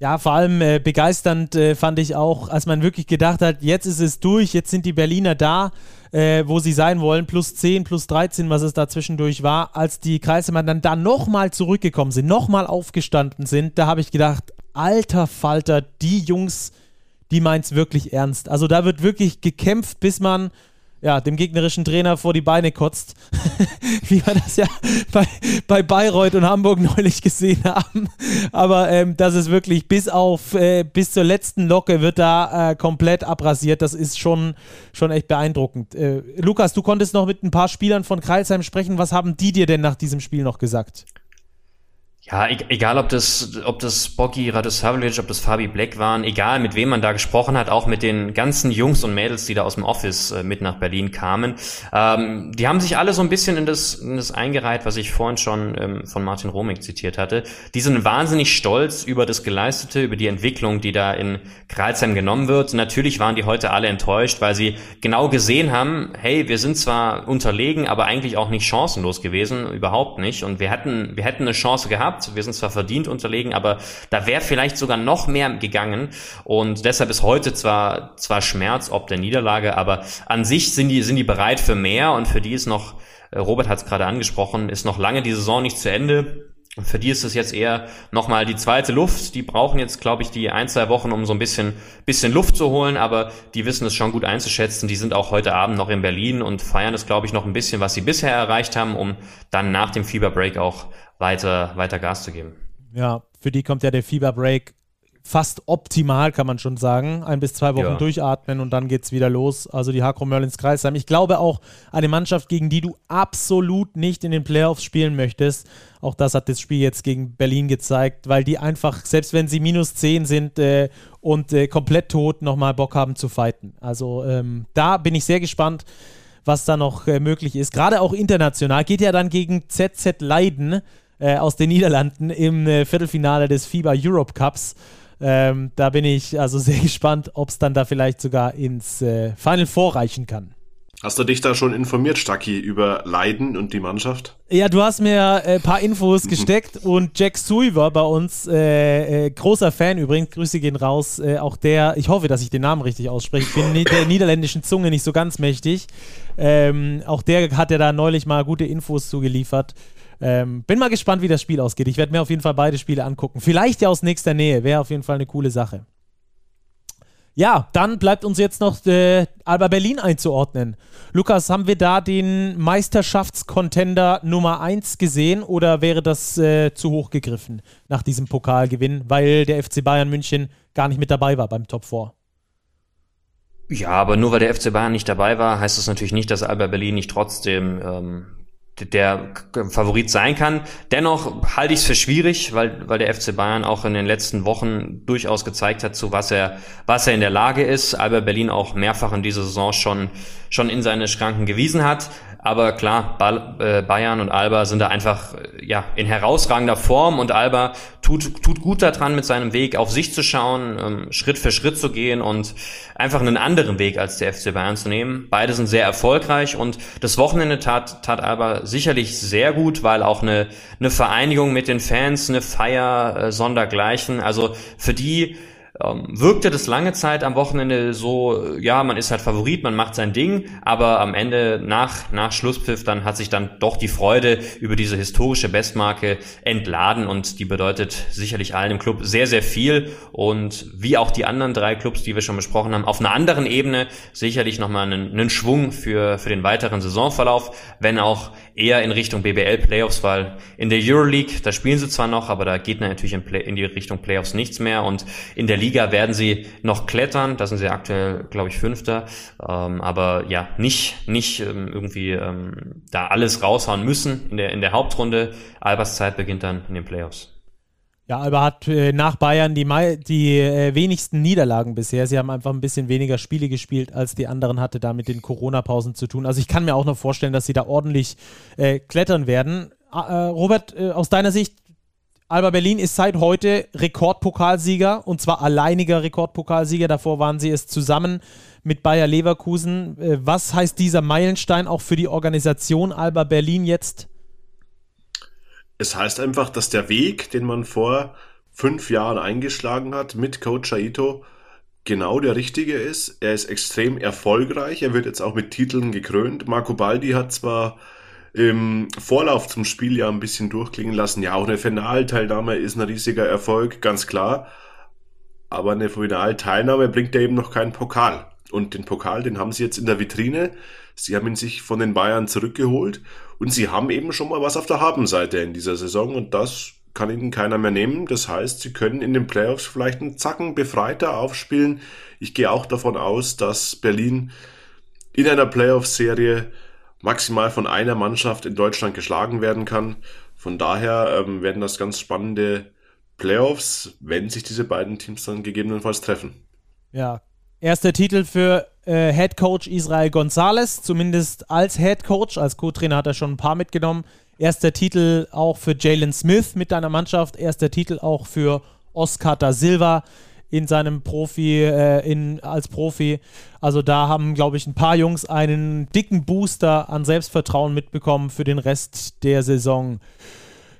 Ja, vor allem äh, begeisternd äh, fand ich auch, als man wirklich gedacht hat, jetzt ist es durch, jetzt sind die Berliner da, äh, wo sie sein wollen, plus 10, plus 13, was es da zwischendurch war, als die Kreismann dann da nochmal zurückgekommen sind, nochmal aufgestanden sind, da habe ich gedacht, alter Falter, die Jungs, die meint es wirklich ernst. Also da wird wirklich gekämpft, bis man ja, dem gegnerischen Trainer vor die Beine kotzt, wie wir das ja bei, bei Bayreuth und Hamburg neulich gesehen haben. Aber ähm, das ist wirklich bis auf, äh, bis zur letzten Locke wird da äh, komplett abrasiert. Das ist schon, schon echt beeindruckend. Äh, Lukas, du konntest noch mit ein paar Spielern von Kreilsheim sprechen. Was haben die dir denn nach diesem Spiel noch gesagt? Ja, e-, egal ob das, ob das Bocky Radosavljevic, ob das Fabi Black waren, egal mit wem man da gesprochen hat, auch mit den ganzen Jungs und Mädels, die da aus dem Office äh, mit nach Berlin kamen, ähm, die haben sich alle so ein bisschen in das, in das eingereiht, was ich vorhin schon ähm, von Martin Romig zitiert hatte. Die sind wahnsinnig stolz über das Geleistete, über die Entwicklung, die da in Kreilsheim genommen wird. Natürlich waren die heute alle enttäuscht, weil sie genau gesehen haben, hey, wir sind zwar unterlegen, aber eigentlich auch nicht chancenlos gewesen, überhaupt nicht. Und wir hätten, wir hätten eine Chance gehabt, gehabt. Wir sind zwar verdient unterlegen, aber da wäre vielleicht sogar noch mehr gegangen. Und deshalb ist heute zwar, zwar Schmerz ob der Niederlage, aber an sich sind die, sind die bereit für mehr und für die ist noch, äh, Robert hat es gerade angesprochen, ist noch lange die Saison nicht zu Ende. Und für die ist es jetzt eher nochmal die zweite Luft. Die brauchen jetzt, glaube ich, die ein, zwei Wochen, um so ein bisschen, bisschen Luft zu holen, aber die wissen es schon gut einzuschätzen. Die sind auch heute Abend noch in Berlin und feiern es, glaube ich, noch ein bisschen, was sie bisher erreicht haben, um dann nach dem Fieberbreak auch weiter, weiter Gas zu geben. Ja, für die kommt ja der Fieberbreak fast optimal, kann man schon sagen. Ein bis zwei Wochen ja. durchatmen und dann geht es wieder los. Also die Hakro Merlins Kreisheim. Ich glaube auch eine Mannschaft, gegen die du absolut nicht in den Playoffs spielen möchtest. Auch das hat das Spiel jetzt gegen Berlin gezeigt, weil die einfach, selbst wenn sie minus 10 sind äh, und äh, komplett tot, nochmal Bock haben zu fighten. Also ähm, da bin ich sehr gespannt, was da noch äh, möglich ist. Gerade auch international. Geht ja dann gegen ZZ Leiden äh, aus den Niederlanden im äh, Viertelfinale des FIBA Europe Cups. Ähm, da bin ich also sehr gespannt, ob es dann da vielleicht sogar ins äh, Final vorreichen kann. Hast du dich da schon informiert, Stacki, über Leiden und die Mannschaft? Ja, du hast mir ein äh, paar Infos gesteckt und Jack Sui war bei uns, äh, äh, großer Fan übrigens, Grüße gehen raus, äh, auch der, ich hoffe, dass ich den Namen richtig ausspreche, ich bin der niederländischen Zunge nicht so ganz mächtig. Ähm, auch der hat ja da neulich mal gute Infos zugeliefert. Ähm, bin mal gespannt, wie das Spiel ausgeht. Ich werde mir auf jeden Fall beide Spiele angucken. Vielleicht ja aus nächster Nähe, wäre auf jeden Fall eine coole Sache. Ja, dann bleibt uns jetzt noch äh, Alba Berlin einzuordnen. Lukas, haben wir da den Meisterschaftscontender Nummer 1 gesehen oder wäre das äh, zu hoch gegriffen nach diesem Pokalgewinn, weil der FC Bayern München gar nicht mit dabei war beim Top 4? Ja, aber nur weil der FC Bayern nicht dabei war, heißt das natürlich nicht, dass Alba Berlin nicht trotzdem ähm, der Favorit sein kann. Dennoch halte ich es für schwierig, weil, weil der FC Bayern auch in den letzten Wochen durchaus gezeigt hat, zu was er, was er in der Lage ist. Alba Berlin auch mehrfach in dieser Saison schon, schon in seine Schranken gewiesen hat. Aber klar, äh, Bayern und Alba sind da einfach ja in herausragender Form und Alba tut, tut gut daran, mit seinem Weg auf sich zu schauen, ähm, Schritt für Schritt zu gehen und einfach einen anderen Weg als der FC Bayern zu nehmen. Beide sind sehr erfolgreich und das Wochenende tat, tat Alba sicherlich sehr gut, weil auch eine, eine Vereinigung mit den Fans, eine Feier äh, sondergleichen. Also für die wirkte das lange Zeit am Wochenende so, ja, man ist halt Favorit, man macht sein Ding, aber am Ende nach, nach Schlusspfiff dann hat sich dann doch die Freude über diese historische Bestmarke entladen und die bedeutet sicherlich allen im Club sehr, sehr viel. Und wie auch die anderen drei Clubs, die wir schon besprochen haben, auf einer anderen Ebene sicherlich nochmal einen, einen Schwung für, für den weiteren Saisonverlauf, wenn auch eher in Richtung BBL Playoffs, weil in der Euroleague, da spielen sie zwar noch, aber da geht natürlich in, Play, in die Richtung Playoffs nichts mehr. Und in der Liga werden sie noch klettern, da sind sie aktuell, glaube ich, Fünfter, ähm, aber ja, nicht, nicht ähm, irgendwie ähm, da alles raushauen müssen in der, in der Hauptrunde. Albers Zeit beginnt dann in den Playoffs. Ja, Alba hat äh, nach Bayern die, die äh, wenigsten Niederlagen bisher. Sie haben einfach ein bisschen weniger Spiele gespielt, als die anderen hatte da mit den Corona-Pausen zu tun. Also ich kann mir auch noch vorstellen, dass sie da ordentlich äh, klettern werden. Ah, äh, Robert, äh, aus deiner Sicht, Alba Berlin ist seit heute Rekordpokalsieger und zwar alleiniger Rekordpokalsieger. Davor waren sie es zusammen mit Bayer Leverkusen. Äh, was heißt dieser Meilenstein auch für die Organisation Alba Berlin jetzt? Es heißt einfach, dass der Weg, den man vor fünf Jahren eingeschlagen hat mit Coach Aito, genau der richtige ist. Er ist extrem erfolgreich. Er wird jetzt auch mit Titeln gekrönt. Marco Baldi hat zwar im Vorlauf zum Spiel ja ein bisschen durchklingen lassen, ja, auch eine Finalteilnahme ist ein riesiger Erfolg, ganz klar. Aber eine Finalteilnahme bringt ja eben noch keinen Pokal. Und den Pokal, den haben sie jetzt in der Vitrine. Sie haben ihn sich von den Bayern zurückgeholt und sie haben eben schon mal was auf der Habenseite in dieser Saison und das kann ihnen keiner mehr nehmen. Das heißt, sie können in den Playoffs vielleicht einen Zacken befreiter aufspielen. Ich gehe auch davon aus, dass Berlin in einer Playoff-Serie maximal von einer Mannschaft in Deutschland geschlagen werden kann. Von daher ähm, werden das ganz spannende Playoffs, wenn sich diese beiden Teams dann gegebenenfalls treffen. Ja, erster Titel für äh, Head Coach Israel Gonzalez, zumindest als Head Coach. Als Co-Trainer hat er schon ein paar mitgenommen. Erster Titel auch für Jalen Smith mit deiner Mannschaft. Erster Titel auch für Oscar da Silva in seinem Profi, äh, in, als Profi. Also da haben, glaube ich, ein paar Jungs einen dicken Booster an Selbstvertrauen mitbekommen für den Rest der Saison.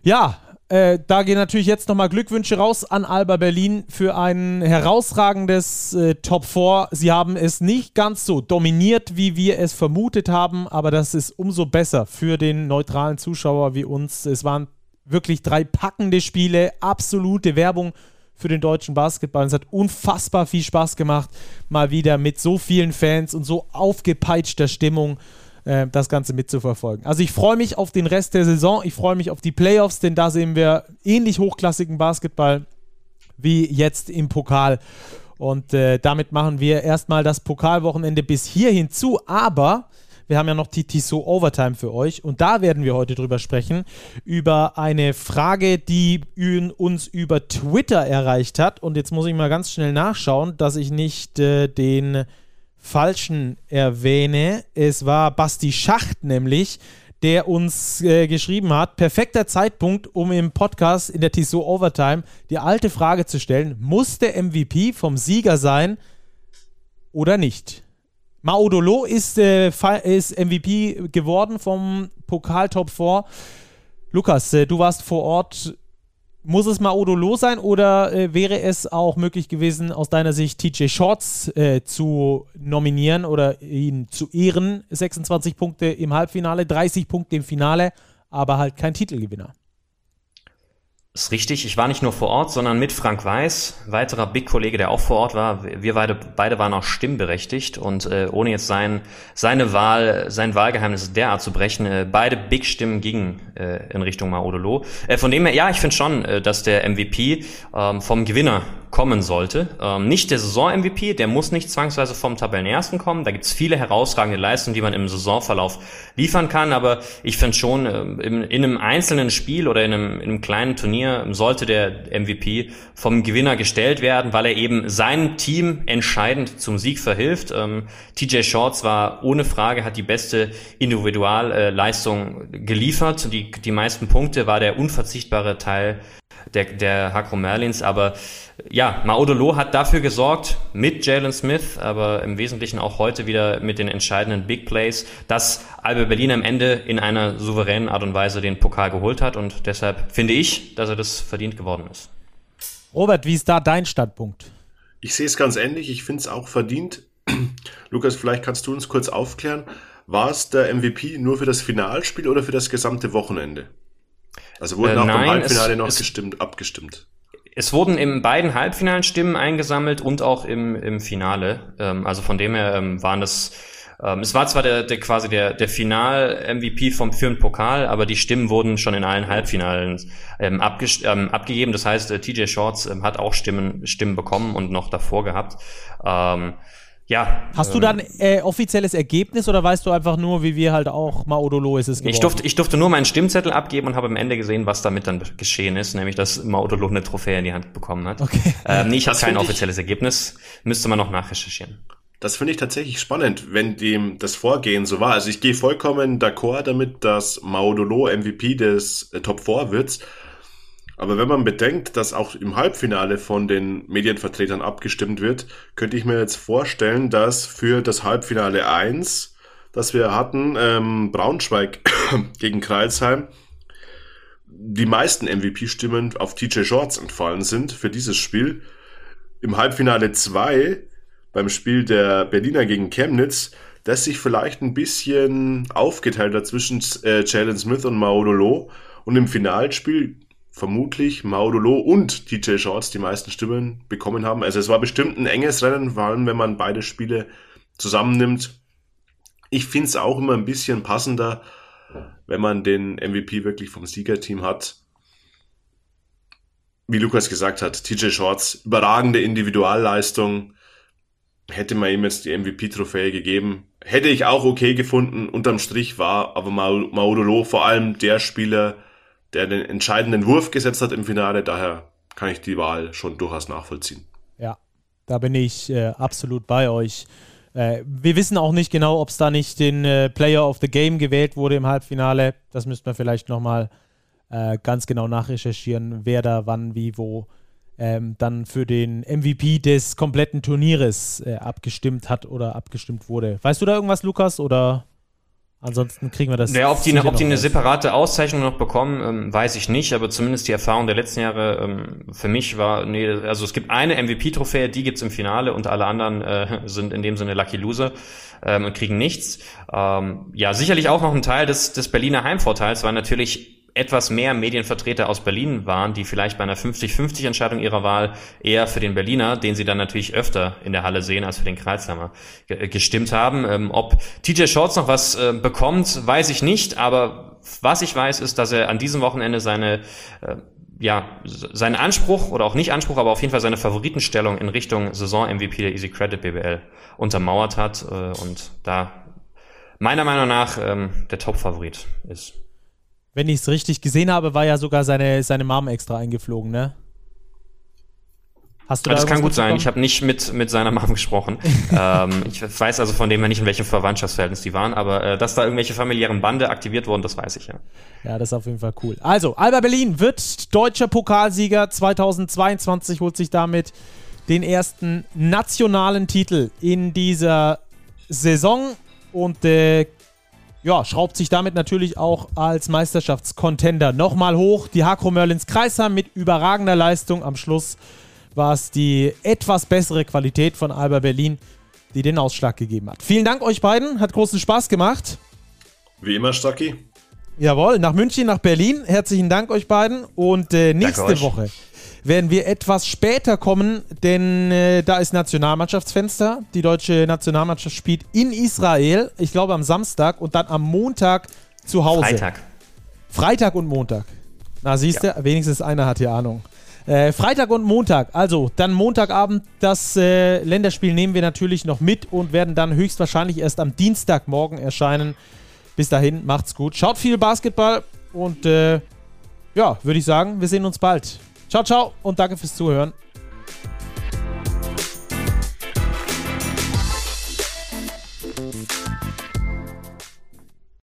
Ja, äh, da gehen natürlich jetzt nochmal Glückwünsche raus an Alba Berlin für ein herausragendes äh, Top 4. Sie haben es nicht ganz so dominiert, wie wir es vermutet haben, aber das ist umso besser für den neutralen Zuschauer wie uns. Es waren wirklich drei packende Spiele, absolute Werbung für den deutschen Basketball. Es hat unfassbar viel Spaß gemacht, mal wieder mit so vielen Fans und so aufgepeitschter Stimmung äh, das Ganze mitzuverfolgen. Also ich freue mich auf den Rest der Saison, ich freue mich auf die Playoffs, denn da sehen wir ähnlich hochklassigen Basketball wie jetzt im Pokal. Und äh, damit machen wir erstmal das Pokalwochenende bis hierhin zu, aber wir haben ja noch die Tissot Overtime für euch und da werden wir heute drüber sprechen, über eine Frage, die uns über Twitter erreicht hat. Und jetzt muss ich mal ganz schnell nachschauen, dass ich nicht äh, den Falschen erwähne. Es war Basti Schacht nämlich, der uns äh, geschrieben hat, perfekter Zeitpunkt, um im Podcast in der Tissot Overtime die alte Frage zu stellen, muss der MVP vom Sieger sein oder nicht? Maudolo ist, äh, ist MVP geworden vom Pokal Top 4. Lukas, äh, du warst vor Ort. Muss es Maudolo sein oder äh, wäre es auch möglich gewesen, aus deiner Sicht TJ Shorts äh, zu nominieren oder ihn zu ehren? 26 Punkte im Halbfinale, 30 Punkte im Finale, aber halt kein Titelgewinner. Ist richtig. Ich war nicht nur vor Ort, sondern mit Frank Weiß, weiterer Big-Kollege, der auch vor Ort war. Wir beide, beide waren auch stimmberechtigt und äh, ohne jetzt sein, seine Wahl, sein Wahlgeheimnis derart zu brechen, äh, beide Big-Stimmen gingen äh, in Richtung Maodolo. Äh, von dem her, ja, ich finde schon, äh, dass der MVP ähm, vom Gewinner kommen sollte. Ähm, nicht der Saison-MVP, der muss nicht zwangsweise vom Tabellenersten kommen. Da gibt's viele herausragende Leistungen, die man im Saisonverlauf liefern kann. Aber ich finde schon, äh, in, in, einem einzelnen Spiel oder in einem, in einem kleinen Turnier sollte der MVP vom Gewinner gestellt werden, weil er eben seinem Team entscheidend zum Sieg verhilft. Ähm, TJ Shorts war ohne Frage, hat die beste Individualleistung geliefert. Die, die meisten Punkte war der unverzichtbare Teil der, der Hakro Merlins, aber ja, Maudolo hat dafür gesorgt, mit Jalen Smith, aber im Wesentlichen auch heute wieder mit den entscheidenden Big Plays, dass Alba Berlin am Ende in einer souveränen Art und Weise den Pokal geholt hat und deshalb finde ich, dass er das verdient geworden ist. Robert, wie ist da dein Standpunkt? Ich sehe es ganz ähnlich, ich finde es auch verdient. Lukas, vielleicht kannst du uns kurz aufklären, war es der MVP nur für das Finalspiel oder für das gesamte Wochenende? Also wurde äh, nach nein, dem Halbfinale es, noch es, gestimmt, abgestimmt. Es wurden in beiden Halbfinalen Stimmen eingesammelt und auch im, im Finale. Ähm, also von dem her ähm, waren das ähm, es war zwar der, der quasi der, der Final-MVP vom für Pokal, aber die Stimmen wurden schon in allen Halbfinalen ähm, ähm, abgegeben. Das heißt, äh, TJ Shorts ähm, hat auch Stimmen, Stimmen bekommen und noch davor gehabt. Ähm, ja. Hast du ähm, dann äh, offizielles Ergebnis oder weißt du einfach nur, wie wir halt auch Maudolo ist es geworden? Ich durfte, ich durfte nur meinen Stimmzettel abgeben und habe am Ende gesehen, was damit dann geschehen ist, nämlich dass Maudolo eine Trophäe in die Hand bekommen hat. Okay. Ähm, nee, ich habe kein offizielles ich, Ergebnis. Müsste man noch nachrecherchieren. Das finde ich tatsächlich spannend, wenn dem das Vorgehen so war. Also ich gehe vollkommen d'accord damit, dass Maudolo MVP des äh, Top 4 wird. Aber wenn man bedenkt, dass auch im Halbfinale von den Medienvertretern abgestimmt wird, könnte ich mir jetzt vorstellen, dass für das Halbfinale 1, das wir hatten, ähm, Braunschweig gegen Kreilsheim, die meisten MVP-Stimmen auf TJ Shorts entfallen sind für dieses Spiel. Im Halbfinale 2, beim Spiel der Berliner gegen Chemnitz, das sich vielleicht ein bisschen aufgeteilt hat zwischen äh, Jalen Smith und Maudolo. Und im Finalspiel vermutlich Maudolo und TJ Shorts die meisten Stimmen bekommen haben. Also es war bestimmt ein enges Rennen, vor allem wenn man beide Spiele zusammennimmt. Ich finde es auch immer ein bisschen passender, wenn man den MVP wirklich vom Siegerteam hat. Wie Lukas gesagt hat, TJ Shorts, überragende Individualleistung. Hätte man ihm jetzt die MVP-Trophäe gegeben, hätte ich auch okay gefunden. Unterm Strich war aber Maudolo vor allem der Spieler, der den entscheidenden Wurf gesetzt hat im Finale. Daher kann ich die Wahl schon durchaus nachvollziehen. Ja, da bin ich äh, absolut bei euch. Äh, wir wissen auch nicht genau, ob es da nicht den äh, Player of the Game gewählt wurde im Halbfinale. Das müsste man vielleicht nochmal äh, ganz genau nachrecherchieren, wer da wann, wie, wo ähm, dann für den MVP des kompletten Turnieres äh, abgestimmt hat oder abgestimmt wurde. Weißt du da irgendwas, Lukas, oder? Ansonsten kriegen wir das. Ja, ob die, ob die eine raus. separate Auszeichnung noch bekommen, ähm, weiß ich nicht, aber zumindest die Erfahrung der letzten Jahre ähm, für mich war, nee, also es gibt eine MVP-Trophäe, die gibt's im Finale und alle anderen äh, sind in dem Sinne Lucky Loser ähm, und kriegen nichts. Ähm, ja, sicherlich auch noch ein Teil des, des Berliner Heimvorteils, weil natürlich etwas mehr Medienvertreter aus Berlin waren, die vielleicht bei einer 50-50-Entscheidung ihrer Wahl eher für den Berliner, den sie dann natürlich öfter in der Halle sehen, als für den Kreisheimer gestimmt haben. Ähm, ob TJ Shorts noch was äh, bekommt, weiß ich nicht, aber was ich weiß, ist, dass er an diesem Wochenende seine äh, ja, seinen Anspruch oder auch nicht Anspruch, aber auf jeden Fall seine Favoritenstellung in Richtung Saison-MVP der Easy Credit BBL untermauert hat äh, und da meiner Meinung nach ähm, der Top-Favorit ist. Wenn ich es richtig gesehen habe, war ja sogar seine, seine Mom extra eingeflogen, ne? Hast du da das kann gut sein. Ich habe nicht mit, mit seiner Mom gesprochen. ähm, ich weiß also von dem her nicht, in welchem Verwandtschaftsverhältnis die waren, aber äh, dass da irgendwelche familiären Bande aktiviert wurden, das weiß ich ja. Ja, das ist auf jeden Fall cool. Also, Alba Berlin wird deutscher Pokalsieger 2022, holt sich damit den ersten nationalen Titel in dieser Saison und äh, ja, schraubt sich damit natürlich auch als Meisterschaftscontender nochmal hoch. Die Hakro Merlins Kreisheim mit überragender Leistung. Am Schluss war es die etwas bessere Qualität von Alba Berlin, die den Ausschlag gegeben hat. Vielen Dank euch beiden, hat großen Spaß gemacht. Wie immer, Stacki. Jawohl, nach München, nach Berlin. Herzlichen Dank euch beiden. Und äh, nächste Woche werden wir etwas später kommen, denn äh, da ist Nationalmannschaftsfenster. Die deutsche Nationalmannschaft spielt in Israel, ich glaube am Samstag und dann am Montag zu Hause. Freitag. Freitag und Montag. Na, siehst du, ja. wenigstens einer hat hier Ahnung. Äh, Freitag und Montag, also dann Montagabend, das äh, Länderspiel nehmen wir natürlich noch mit und werden dann höchstwahrscheinlich erst am Dienstagmorgen erscheinen. Bis dahin, macht's gut. Schaut viel Basketball und äh, ja, würde ich sagen, wir sehen uns bald. Ciao, ciao und danke fürs Zuhören.